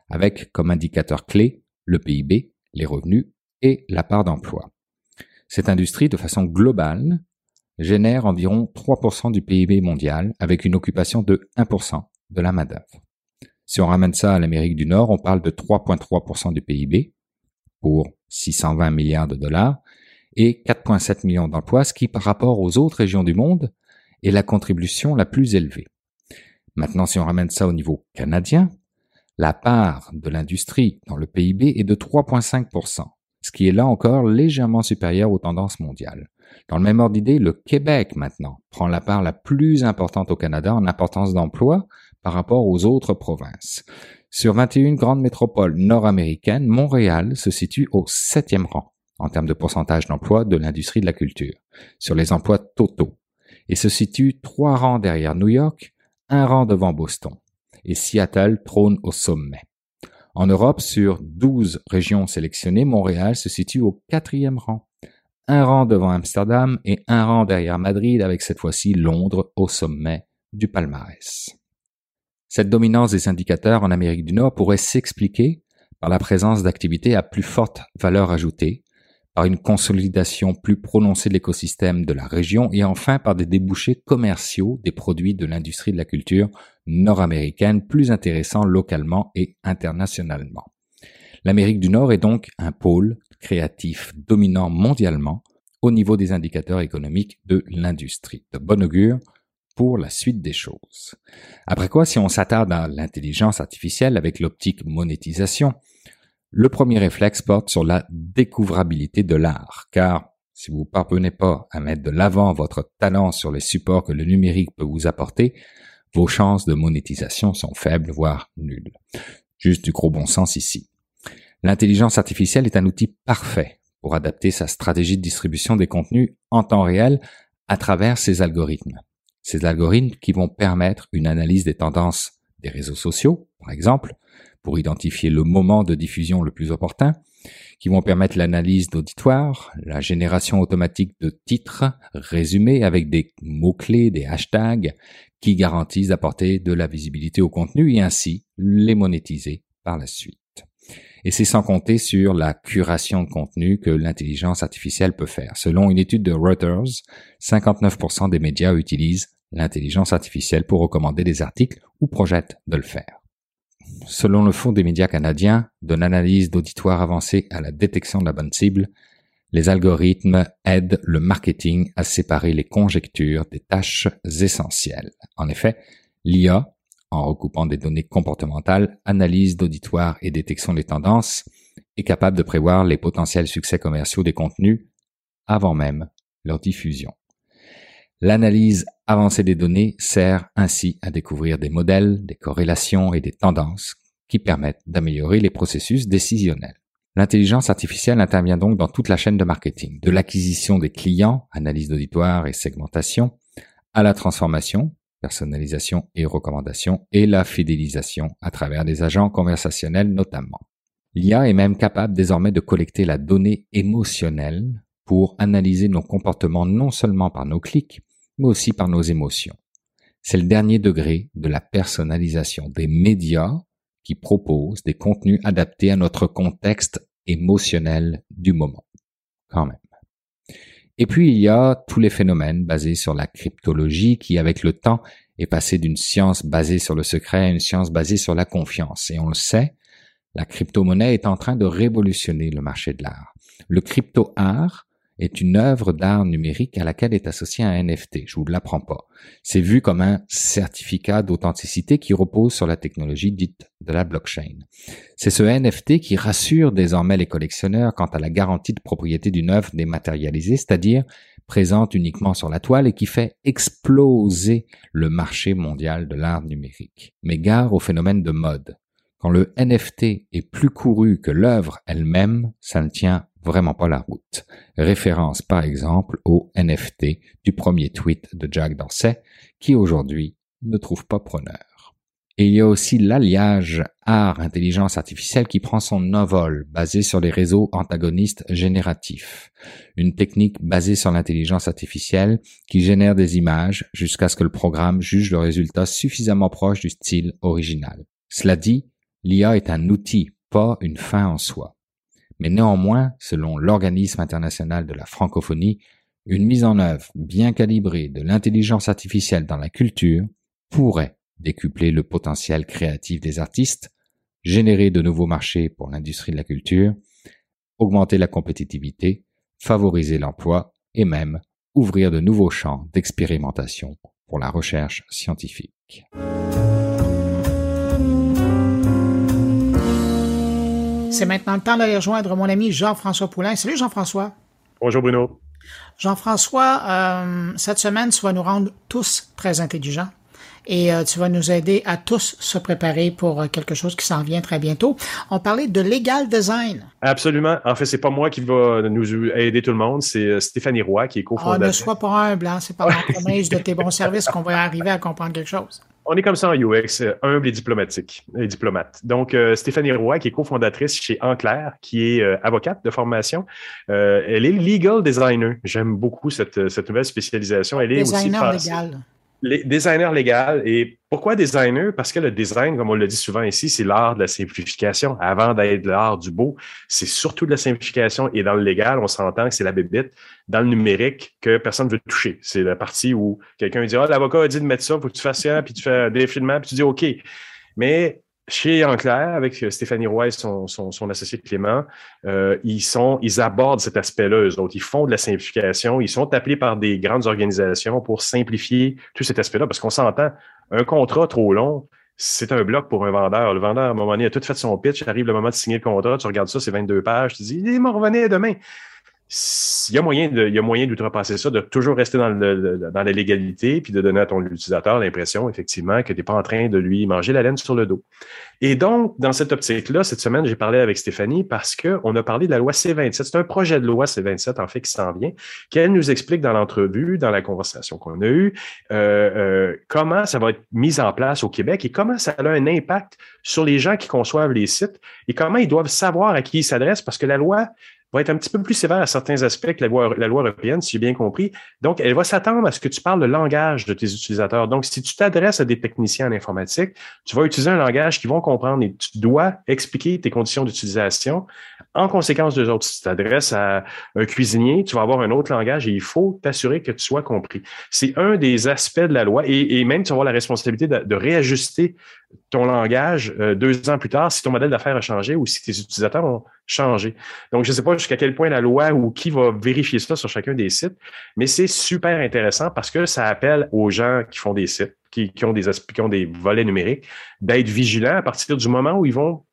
avec comme indicateur clé le PIB, les revenus et la part d'emploi. Cette industrie, de façon globale, génère environ 3% du PIB mondial avec une occupation de 1% de la main-d'œuvre. Si on ramène ça à l'Amérique du Nord, on parle de 3,3% du PIB pour 620 milliards de dollars et 4,7 millions d'emplois, ce qui par rapport aux autres régions du monde est la contribution la plus élevée. Maintenant, si on ramène ça au niveau canadien, la part de l'industrie dans le PIB est de 3,5%, ce qui est là encore légèrement supérieur aux tendances mondiales. Dans le même ordre d'idée, le Québec maintenant prend la part la plus importante au Canada en importance d'emploi par rapport aux autres provinces. Sur 21 grandes métropoles nord-américaines, Montréal se situe au septième rang en termes de pourcentage d'emploi de l'industrie de la culture, sur les emplois totaux, et se situe trois rangs derrière New York, un rang devant Boston, et Seattle trône au sommet. En Europe, sur 12 régions sélectionnées, Montréal se situe au quatrième rang, un rang devant Amsterdam et un rang derrière Madrid avec cette fois-ci Londres au sommet du palmarès. Cette dominance des indicateurs en Amérique du Nord pourrait s'expliquer par la présence d'activités à plus forte valeur ajoutée, par une consolidation plus prononcée de l'écosystème de la région et enfin par des débouchés commerciaux des produits de l'industrie de la culture nord-américaine plus intéressants localement et internationalement. L'Amérique du Nord est donc un pôle créatif dominant mondialement au niveau des indicateurs économiques de l'industrie. De bon augure pour la suite des choses. Après quoi, si on s'attarde à l'intelligence artificielle avec l'optique monétisation, le premier réflexe porte sur la découvrabilité de l'art, car si vous parvenez pas à mettre de l'avant votre talent sur les supports que le numérique peut vous apporter, vos chances de monétisation sont faibles, voire nulles. Juste du gros bon sens ici. L'intelligence artificielle est un outil parfait pour adapter sa stratégie de distribution des contenus en temps réel à travers ses algorithmes. Ces algorithmes qui vont permettre une analyse des tendances des réseaux sociaux, par exemple, pour identifier le moment de diffusion le plus opportun, qui vont permettre l'analyse d'auditoire, la génération automatique de titres résumés avec des mots-clés, des hashtags, qui garantissent d'apporter de la visibilité au contenu et ainsi les monétiser par la suite. Et c'est sans compter sur la curation de contenu que l'intelligence artificielle peut faire. Selon une étude de Reuters, 59% des médias utilisent l'intelligence artificielle pour recommander des articles ou projettent de le faire. Selon le Fonds des médias canadiens, de l'analyse d'auditoire avancée à la détection de la bonne cible, les algorithmes aident le marketing à séparer les conjectures des tâches essentielles. En effet, l'IA en recoupant des données comportementales, analyse d'auditoire et détection des tendances, est capable de prévoir les potentiels succès commerciaux des contenus avant même leur diffusion. L'analyse avancée des données sert ainsi à découvrir des modèles, des corrélations et des tendances qui permettent d'améliorer les processus décisionnels. L'intelligence artificielle intervient donc dans toute la chaîne de marketing, de l'acquisition des clients, analyse d'auditoire et segmentation, à la transformation, personnalisation et recommandation, et la fidélisation à travers des agents conversationnels notamment. L'IA est même capable désormais de collecter la donnée émotionnelle pour analyser nos comportements non seulement par nos clics, mais aussi par nos émotions. C'est le dernier degré de la personnalisation des médias qui proposent des contenus adaptés à notre contexte émotionnel du moment. Quand même. Et puis il y a tous les phénomènes basés sur la cryptologie qui, avec le temps, est passé d'une science basée sur le secret à une science basée sur la confiance. Et on le sait, la crypto-monnaie est en train de révolutionner le marché de l'art. Le crypto-art est une œuvre d'art numérique à laquelle est associé un NFT. Je vous l'apprends pas. C'est vu comme un certificat d'authenticité qui repose sur la technologie dite de la blockchain. C'est ce NFT qui rassure désormais les collectionneurs quant à la garantie de propriété d'une œuvre dématérialisée, c'est-à-dire présente uniquement sur la toile et qui fait exploser le marché mondial de l'art numérique. Mais gare au phénomène de mode. Quand le NFT est plus couru que l'œuvre elle-même, ça ne tient vraiment pas la route. Référence par exemple au NFT du premier tweet de Jack Dorsey qui aujourd'hui ne trouve pas preneur. Il y a aussi l'alliage art-intelligence artificielle qui prend son envol, basé sur les réseaux antagonistes génératifs. Une technique basée sur l'intelligence artificielle qui génère des images jusqu'à ce que le programme juge le résultat suffisamment proche du style original. Cela dit, l'IA est un outil, pas une fin en soi. Mais néanmoins, selon l'organisme international de la francophonie, une mise en œuvre bien calibrée de l'intelligence artificielle dans la culture pourrait décupler le potentiel créatif des artistes, générer de nouveaux marchés pour l'industrie de la culture, augmenter la compétitivité, favoriser l'emploi et même ouvrir de nouveaux champs d'expérimentation pour la recherche scientifique. C'est maintenant le temps d'aller rejoindre mon ami Jean-François Poulain. Salut Jean-François. Bonjour Bruno. Jean-François, euh, cette semaine, tu vas nous rendre tous très intelligents et euh, tu vas nous aider à tous se préparer pour euh, quelque chose qui s'en vient très bientôt. On parlait de legal design. Absolument. En fait, c'est pas moi qui va nous aider tout le monde, c'est euh, Stéphanie Roy qui est ah, cofondatrice. ne sois pas humble, hein? c'est par l'entremise de tes bons services qu'on va arriver à comprendre quelque chose. On est comme ça en UX, humble et diplomatique, et diplomate. Donc, Stéphanie Roy, qui est cofondatrice chez Enclair, qui est avocate de formation, elle est legal designer. J'aime beaucoup cette, cette nouvelle spécialisation. Elle est designer légal les designers légal. Et pourquoi designer? Parce que le design, comme on le dit souvent ici, c'est l'art de la simplification. Avant d'être l'art du beau, c'est surtout de la simplification. Et dans le légal, on s'entend que c'est la bébite. Dans le numérique, que personne ne veut toucher. C'est la partie où quelqu'un dit, ah, l'avocat a dit de mettre ça, faut que tu fasses ça, puis tu fais un défilement, puis tu dis OK. Mais chez Enclair, avec euh, Stéphanie Roy et son, son, associé Clément, euh, ils, sont, ils abordent cet aspect-là, eux autres. Ils font de la simplification. Ils sont appelés par des grandes organisations pour simplifier tout cet aspect-là, parce qu'on s'entend, un contrat trop long, c'est un bloc pour un vendeur. Le vendeur, à un moment donné, a tout fait son pitch, arrive le moment de signer le contrat, tu regardes ça, c'est 22 pages, tu dis, il m'en revenait demain il y a moyen de, il y moyen d'outrepasser ça, de toujours rester dans, le, dans la légalité, puis de donner à ton utilisateur l'impression, effectivement, que tu n'es pas en train de lui manger la laine sur le dos. Et donc, dans cette optique-là, cette semaine, j'ai parlé avec Stéphanie parce qu'on a parlé de la loi C27. C'est un projet de loi C27, en fait, qui s'en vient, qu'elle nous explique dans l'entrevue, dans la conversation qu'on a eue, euh, euh, comment ça va être mis en place au Québec et comment ça a un impact sur les gens qui conçoivent les sites et comment ils doivent savoir à qui ils s'adressent parce que la loi va être un petit peu plus sévère à certains aspects que la loi, la loi européenne, si j'ai bien compris. Donc, elle va s'attendre à ce que tu parles le langage de tes utilisateurs. Donc, si tu t'adresses à des techniciens en informatique, tu vas utiliser un langage qu'ils vont comprendre et tu dois expliquer tes conditions d'utilisation. En conséquence de autres, si tu t'adresses à un cuisinier, tu vas avoir un autre langage et il faut t'assurer que tu sois compris. C'est un des aspects de la loi et, même tu vas avoir la responsabilité de, réajuster ton langage euh, deux ans plus tard si ton modèle d'affaires a changé ou si tes utilisateurs ont changé. Donc, je ne sais pas jusqu'à quel point la loi ou qui va vérifier ça sur chacun des sites, mais c'est super intéressant parce que ça appelle aux gens qui font des sites, qui, qui ont, des, qui ont des volets numériques, d'être vigilants à partir du moment où ils vont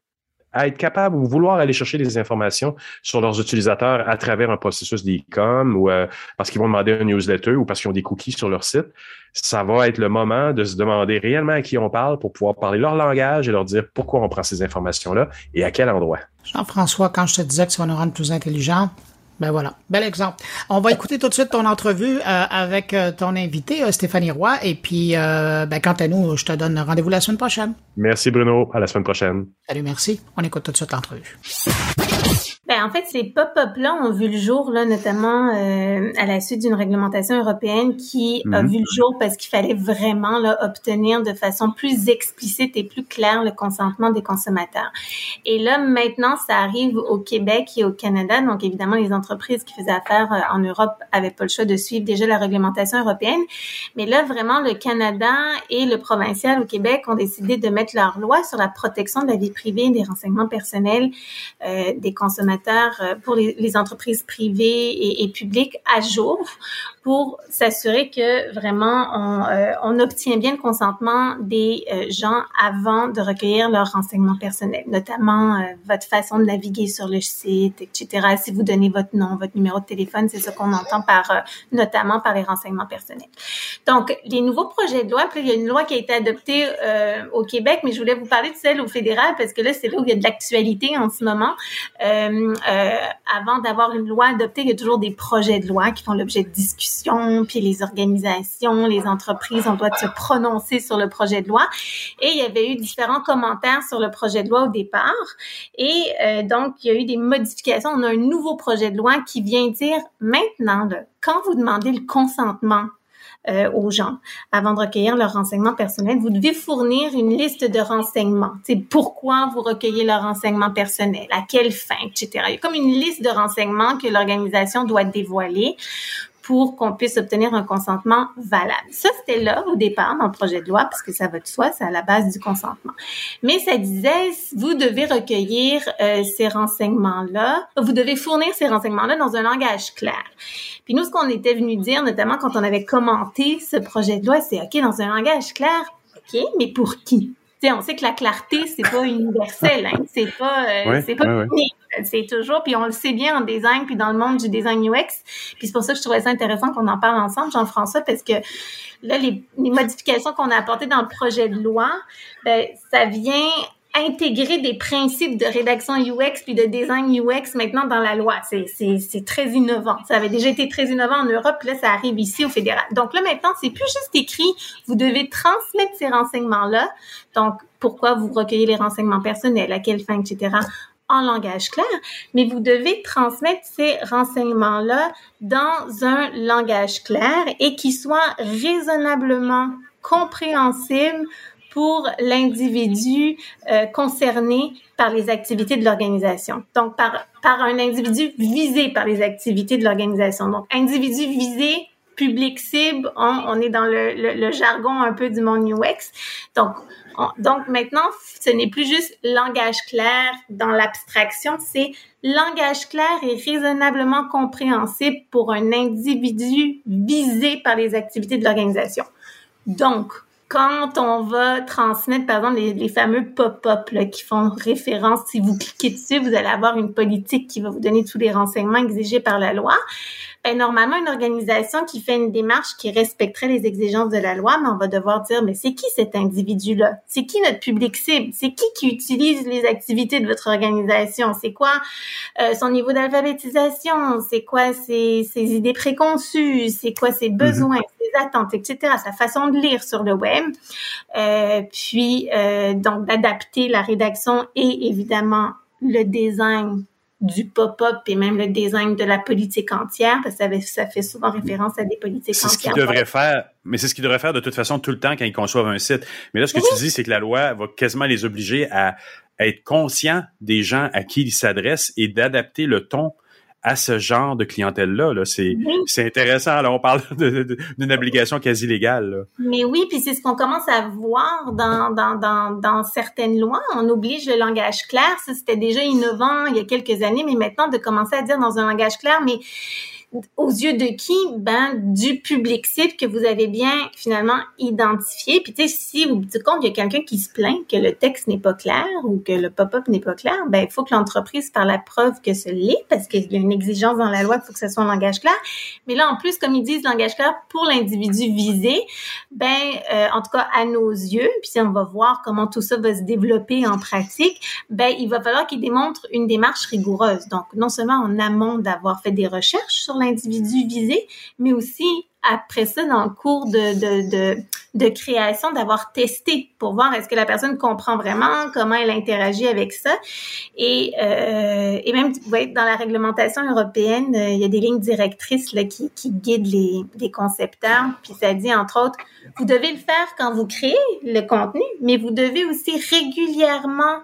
à être capable ou vouloir aller chercher des informations sur leurs utilisateurs à travers un processus d'e-com ou euh, parce qu'ils vont demander un newsletter ou parce qu'ils ont des cookies sur leur site, ça va être le moment de se demander réellement à qui on parle pour pouvoir parler leur langage et leur dire pourquoi on prend ces informations-là et à quel endroit. Jean-François, quand je te disais que ça va nous rendre plus intelligents, ben voilà, bel exemple. On va écouter tout de suite ton entrevue euh, avec euh, ton invité, euh, Stéphanie Roy. Et puis, ben, quant à nous, je te donne rendez-vous la semaine prochaine. Merci Bruno, à la semaine prochaine. Salut, merci. On écoute tout de suite l'entrevue. Ben, en fait, ces pop-up-là ont vu le jour, là, notamment euh, à la suite d'une réglementation européenne qui a mhm. vu le jour parce qu'il fallait vraiment là, obtenir de façon plus explicite et plus claire le consentement des consommateurs. Et là, maintenant, ça arrive au Québec et au Canada. Donc, évidemment, les entreprises qui faisaient affaire euh, en Europe avaient pas le choix de suivre déjà la réglementation européenne. Mais là, vraiment, le Canada et le provincial au Québec ont décidé de mettre leur loi sur la protection de la vie privée et des renseignements personnels euh, des consommateurs euh, pour les, entreprises privées et, publiques à jour pour s'assurer que vraiment on, euh, obtient bien le consentement des euh, gens avant de recueillir leurs renseignements personnels, notamment votre façon de naviguer sur le site, etc. Si vous donnez votre nom, votre numéro de téléphone, c'est ce qu'on entend par notamment par les renseignements personnels. Donc, les nouveaux projets de loi, puis il y a une loi qui a été adoptée au Québec, mais je voulais vous parler de celle au fédéral parce que là, c'est là où il y a de l'actualité en ce moment. Euh, euh, avant d'avoir une loi adoptée, il y a toujours des projets de loi qui font l'objet de discussions, puis les organisations, les entreprises, on doit se prononcer sur le projet de loi. Et il y avait eu différents commentaires sur le projet de loi au départ. Et euh, donc, il y a eu des modifications. On a un nouveau projet de loi qui vient dire maintenant, quand vous demandez le consentement euh, aux gens avant de recueillir leurs renseignements personnels. Vous devez fournir une liste de renseignements. C'est pourquoi vous recueillez leurs renseignements personnels, à quelle fin, etc. Il y a comme une liste de renseignements que l'organisation doit dévoiler pour qu'on puisse obtenir un consentement valable. Ça, c'était là au départ dans le projet de loi, parce que ça va de soi, c'est à la base du consentement. Mais ça disait, vous devez recueillir euh, ces renseignements-là, vous devez fournir ces renseignements-là dans un langage clair. Puis nous, ce qu'on était venu dire, notamment quand on avait commenté ce projet de loi, c'est OK, dans un langage clair, OK, mais pour qui? Sais, on sait que la clarté, c'est pas universel, hein? c'est pas, euh, c'est pas c'est toujours, puis on le sait bien en design, puis dans le monde du design UX. Puis c'est pour ça que je trouvais ça intéressant qu'on en parle ensemble, Jean-François, parce que là, les, les modifications qu'on a apportées dans le projet de loi, ben, ça vient intégrer des principes de rédaction UX puis de design UX maintenant dans la loi. C'est très innovant. Ça avait déjà été très innovant en Europe, puis là, ça arrive ici au fédéral. Donc là, maintenant, c'est plus juste écrit, vous devez transmettre ces renseignements-là. Donc, pourquoi vous recueillez les renseignements personnels, à quelle fin, etc en langage clair, mais vous devez transmettre ces renseignements-là dans un langage clair et qui soit raisonnablement compréhensible pour l'individu euh, concerné par les activités de l'organisation. Donc, par, par un individu visé par les activités de l'organisation. Donc, individu visé, public cible, on, est dans le, le, jargon un peu du monde UX. Donc, donc maintenant, ce n'est plus juste langage clair dans l'abstraction, c'est langage clair et raisonnablement compréhensible pour un individu visé par les activités de l'organisation. Donc, quand on va transmettre, par exemple, les, les fameux pop-up qui font référence, si vous cliquez dessus, vous allez avoir une politique qui va vous donner tous les renseignements exigés par la loi. Ben, normalement, une organisation qui fait une démarche qui respecterait les exigences de la loi, mais on va devoir dire, mais c'est qui cet individu-là? C'est qui notre public cible? C'est qui qui utilise les activités de votre organisation? C'est quoi euh, son niveau d'alphabétisation? C'est quoi ses, ses, idées préconçues? C'est quoi ses mhm. besoins, attentes, etc. Sa façon de lire sur le web. Euh, puis, euh, donc, d'adapter la rédaction et évidemment le design du pop-up et même le design de la politique entière, parce que ça, fait souvent référence à des politiques entières. C'est ce qu'ils devraient faire, mais c'est ce qu'ils devraient faire de toute façon tout le temps quand ils conçoivent un site. Mais là, ce que tu dis, c'est que la loi va quasiment les obliger à, à être conscients des gens à qui ils s'adressent et d'adapter le ton à ce genre de clientèle-là. -là, c'est c'est intéressant. Là, on parle d'une obligation quasi légale. Mais oui, puis c'est ce qu'on commence à voir dans, dans, dans, dans certaines lois. On oblige le langage clair. Ça, c'était déjà innovant il y a quelques années, mais maintenant, de commencer à dire dans un langage clair, mais aux yeux de qui? Ben, du public cible que vous avez bien finalement identifié. Puis, tu sais, si vous vous dites compte, il y a quelqu'un qui se plaint que le texte n'est pas clair ou que le pop-up n'est pas clair, ben, il faut que l'entreprise par la preuve que ce l'est parce qu'il y a une exigence dans la loi, il faut que ce soit en langage clair. Mais là, en plus, comme ils disent, langage clair pour l'individu visé, ben, euh, en tout cas, à nos yeux, puis on va voir comment tout ça va se développer en pratique, ben, il va falloir qu'il démontre une démarche rigoureuse. Donc, non seulement en amont d'avoir fait des recherches sur l'individu visé, mais aussi après ça, dans le cours de, de, de, création, d'avoir testé pour voir est-ce que la personne comprend vraiment comment elle interagit avec ça. Et, euh, et même, vous voyez, dans la réglementation européenne, euh, il y a des lignes directrices là, qui, qui guident les, les concepteurs. Puis ça dit, entre autres, vous devez le faire quand vous créez le contenu, mais vous devez aussi régulièrement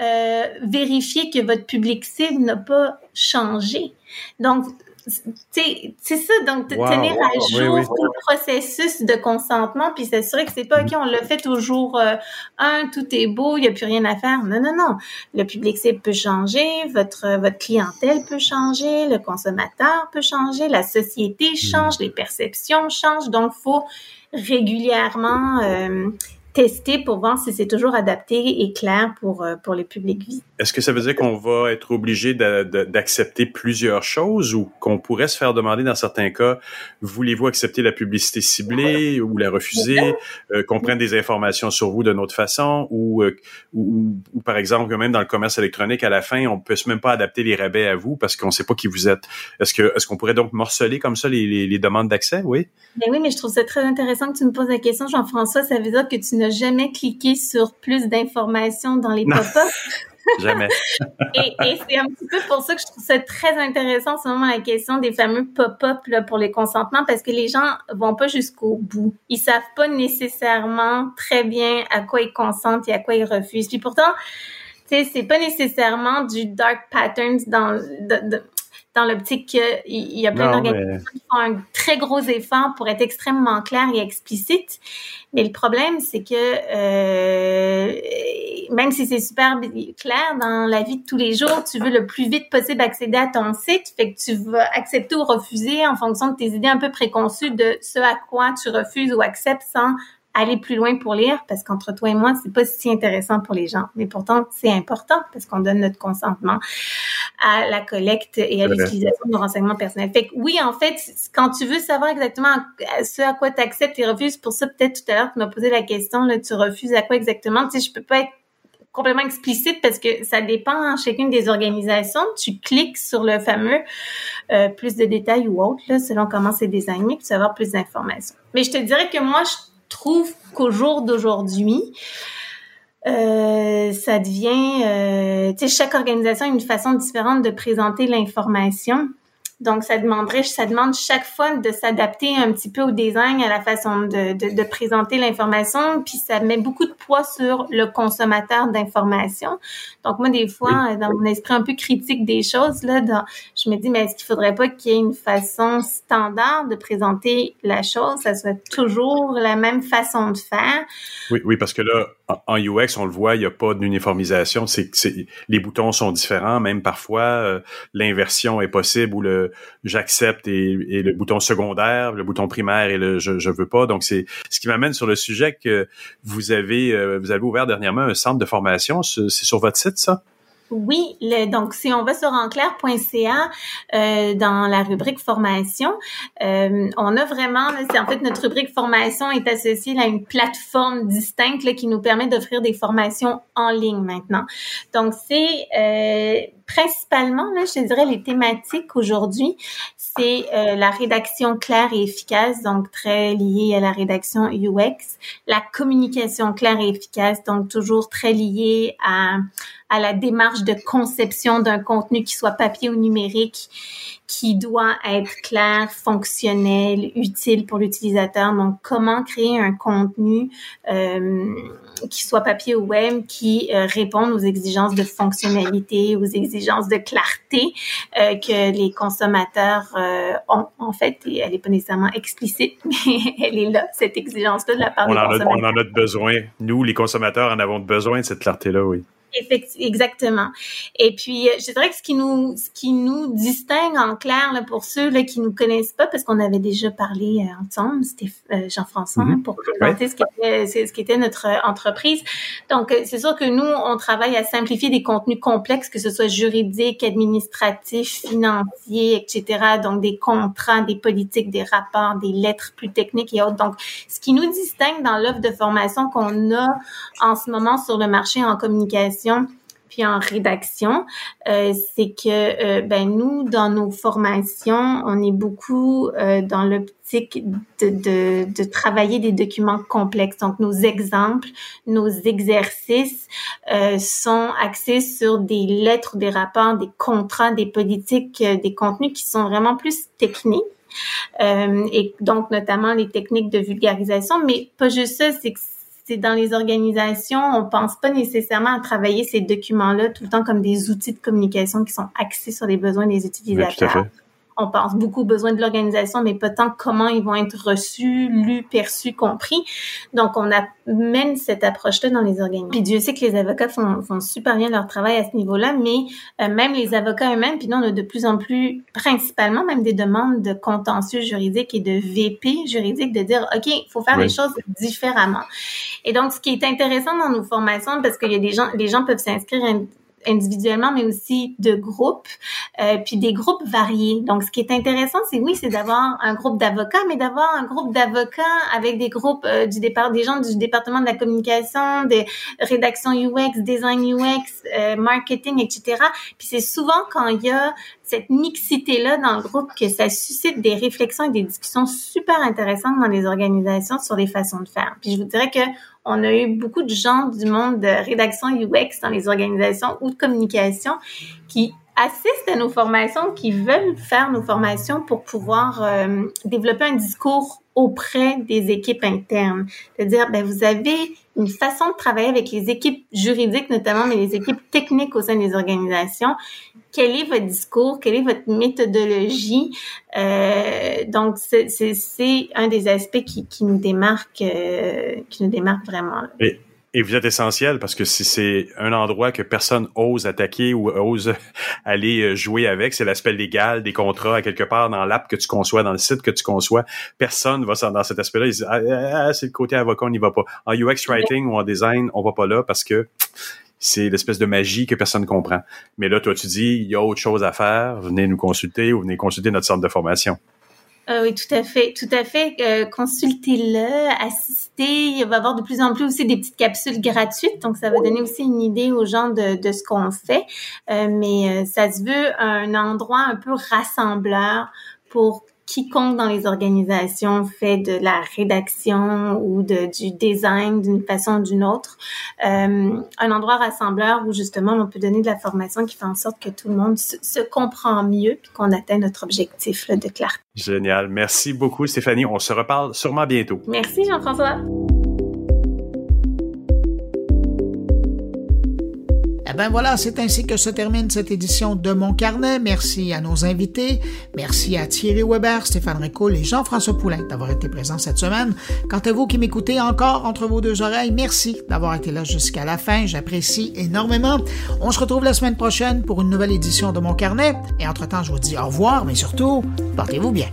euh, vérifier que votre public cible n'a pas changé. Donc, c'est ça, donc tenir à jour tout le processus de consentement, puis s'assurer que c'est pas, OK, on le fait toujours, euh, un, tout est beau, il n'y a plus rien à faire. Non, non, non. Le public cible peut changer, votre, votre clientèle peut changer, le consommateur peut changer, la société change, les perceptions changent, donc faut régulièrement euh, tester pour voir si c'est toujours adapté et clair pour, euh, pour les publics vie. Est-ce que ça veut dire qu'on va être obligé d'accepter plusieurs choses ou qu'on pourrait se faire demander dans certains cas, voulez-vous accepter la publicité ciblée ou la refuser, euh, qu'on prenne des informations sur vous d'une autre façon ou, euh, ou, ou, par exemple, même dans le commerce électronique, à la fin, on peut même pas adapter les rabais à vous parce qu'on sait pas qui vous êtes. Est-ce que est-ce qu'on pourrait donc morceler comme ça les, les, les demandes d'accès? Oui? Ben oui, mais je trouve ça très intéressant que tu me poses la question, Jean-François. Ça veut dire que tu n'as jamais cliqué sur plus d'informations dans les pop-up. Jamais. et, et c'est un petit peu pour ça que je trouve ça très intéressant, ce moment, la question des fameux pop-up pour les consentements, parce que les gens vont pas jusqu'au bout. Ils savent pas nécessairement très bien à quoi ils consentent et à quoi ils refusent. Puis pourtant, tu sais, c'est pas nécessairement du dark patterns dans, de, dans l'optique qu'il y a plein d'organisations qui font un très gros effort pour être extrêmement clair et explicite. Mais le problème, c'est que euh, même si c'est super clair dans la vie de tous les jours, tu veux le plus vite possible accéder à ton site, fait que tu vas accepter ou refuser en fonction de tes idées un peu préconçues de ce à quoi tu refuses ou acceptes sans aller plus loin pour lire parce qu'entre toi et moi, c'est pas si intéressant pour les gens. Mais pourtant, c'est important parce qu'on donne notre consentement à la collecte et à l'utilisation de nos renseignements personnels. Fait que oui, en fait, quand tu veux savoir exactement ce à quoi tu acceptes et refuses, pour ça, peut-être tout à l'heure, tu m'as posé la question, là, tu refuses à quoi exactement? Tu sais, je peux pas être complètement explicite parce que ça dépend en chacune des organisations. Tu cliques sur le fameux euh, plus de détails ou autre, là, selon comment c'est désigné, puis tu vas avoir plus d'informations. Mais je te dirais que moi, je trouve qu'au jour d'aujourd'hui, euh, ça devient, euh, tu sais, chaque organisation a une façon différente de présenter l'information. Donc, ça demanderait, ça demande chaque fois de s'adapter un petit peu au design, à la façon de, de, de présenter l'information, puis ça met beaucoup de poids sur le consommateur d'information. Donc, moi, des fois, dans mon esprit un peu critique des choses, là, dans, je me dis, mais est-ce qu'il faudrait pas qu'il y ait une façon standard de présenter la chose, ça soit toujours la même façon de faire? Oui, oui, parce que là, en UX, on le voit, il n'y a pas d'uniformisation. C'est, les boutons sont différents, même parfois euh, l'inversion est possible ou le j'accepte et, le bouton secondaire, le bouton primaire et le je, je veux pas. Donc c'est ce qui m'amène sur le sujet que vous avez euh, vous avez ouvert dernièrement un centre de formation. C'est sur votre site ça? Oui, le, donc si on va sur enclair.ca euh, dans la rubrique formation, euh, on a vraiment, c'est en fait notre rubrique formation est associée à une plateforme distincte qui nous permet d'offrir des formations en ligne maintenant. Donc c'est euh, principalement, je dirais, les thématiques aujourd'hui, c'est euh, la rédaction claire et efficace, donc très liée à la rédaction UX, la communication claire et efficace, donc toujours très liée à, à la démarche de conception d'un contenu qui soit papier ou numérique, qui doit être clair, fonctionnel, utile pour l'utilisateur. Donc, comment créer un contenu euh, qui soit papier ou web, qui euh, réponde aux exigences de fonctionnalité, aux exigences de clarté euh, que les consommateurs euh, ont? En fait, et elle n'est pas nécessairement explicite, mais elle est là, cette exigence-là de la part on des en consommateurs. A, on en a besoin. Nous, les consommateurs, en avons besoin de cette clarté-là, oui. Exactement. Et puis, euh, je dirais que ce qui nous, ce qui nous distingue en clair, là, pour ceux là, qui nous connaissent pas, parce qu'on avait déjà parlé euh, ensemble, c'était euh, Jean-François, Mhm. pour présenter ce, qui était, ce qui était notre euh, entreprise. Donc, euh, c'est sûr que nous, on travaille à simplifier des contenus complexes, que ce soit juridiques, administratifs, financiers, etc. Donc, des contrats, des politiques, des rapports, des lettres plus techniques et autres. Donc, ce qui nous distingue dans l'offre de formation qu'on a en ce moment sur le marché en communication, puis en rédaction, euh, c'est que euh, ben nous dans nos formations, on est beaucoup euh, dans l'optique de, de, travailler des documents complexes. Donc nos exemples, nos exercices sont axés sur des lettres, des rapports, des contrats, des politiques, des contenus qui sont vraiment plus techniques. Et donc notamment les techniques de vulgarisation, mais pas juste ça, c'est que c'est dans les organisations, on pense pas nécessairement à travailler ces documents-là tout le temps comme des outils de communication qui sont axés sur les besoins des Oui, tout à utilisateurs. fait. On pense beaucoup aux besoins de l'organisation, mais pas tant comment ils vont être reçus, lus, perçus, compris. Donc, on amène cette approche-là dans les organisations. Puis Dieu sait que les avocats font, font super bien leur travail à ce niveau-là, mais euh, même les avocats eux-mêmes, puis nous, on a de plus en plus, principalement même des demandes de contentieux juridique et de VP juridique, de dire, OK, il faut faire les choses différemment. Et donc, ce qui est intéressant dans nos formations, parce qu'il y a des gens, les gens peuvent s'inscrire individuellement, mais aussi de groupes, euh, puis des groupes variés. Donc, ce qui est intéressant, c'est oui, c'est d'avoir un groupe d'avocats, mais d'avoir un groupe d'avocats avec des groupes euh, du départ, des gens du département de la communication, des rédactions UX, design UX, euh, marketing, etc. Puis c'est souvent quand il y a cette mixité-là dans le groupe que ça suscite des réflexions et des discussions super intéressantes dans les organisations sur les façons de faire. Puis je vous dirais que on a eu beaucoup de gens du monde de rédaction UX dans les organisations ou de communication qui assistent à nos formations, qui veulent faire nos formations pour pouvoir euh, développer un discours auprès des équipes internes. C'est-à-dire, ben, vous avez une façon de travailler avec les équipes juridiques notamment, mais les équipes techniques au sein des organisations. Quel est votre discours? Quelle est votre méthodologie? Euh, donc, c'est un des aspects qui, qui nous démarque, euh, qui nous démarque vraiment. Et vous êtes essentiel parce que si c'est un endroit que personne ose attaquer ou ose aller euh, jouer avec, c'est l'aspect légal des contrats à quelque part dans l'app que tu conçois, dans le site que tu conçois. Personne va dans cet aspect-là. Ils disent ah, ah, ah, c'est le côté avocat, on n'y va pas. En UX writing ou en design, on va pas là parce que c'est l'espèce de magie que personne ne comprend. Mais là, toi, tu dis, il y a autre chose à faire. Venez nous consulter ou venez consulter notre centre de formation. Ah oui, tout à fait, tout à fait. Euh, consultez-le, assistez. Il va y avoir de plus en plus aussi des petites capsules gratuites, donc ça va donner aussi une idée aux gens de, de ce qu'on fait. Euh, mais euh, ça se veut un endroit un peu rassembleur pour quiconque dans les organisations fait de la rédaction ou de, du design d'une façon ou d'une autre, euh, un endroit rassembleur où justement on peut donner de la formation qui fait en sorte que tout le monde se, comprend mieux et qu'on atteint notre objectif de clarté. Génial. Merci beaucoup Stéphanie. On se reparle sûrement bientôt. Merci Jean-François. Eh ben voilà, c'est ainsi que se termine cette édition de Mon Carnet. Merci à nos invités. Merci à Thierry Weber, Stéphane Ricoul et Jean-François Poulain d'avoir été présents cette semaine. Quant à vous qui m'écoutez encore entre vos deux oreilles, merci d'avoir été là jusqu'à la fin. J'apprécie énormément. On se retrouve la semaine prochaine pour une nouvelle édition de Mon Carnet. Et entre-temps, je vous dis au revoir, mais surtout, portez-vous bien.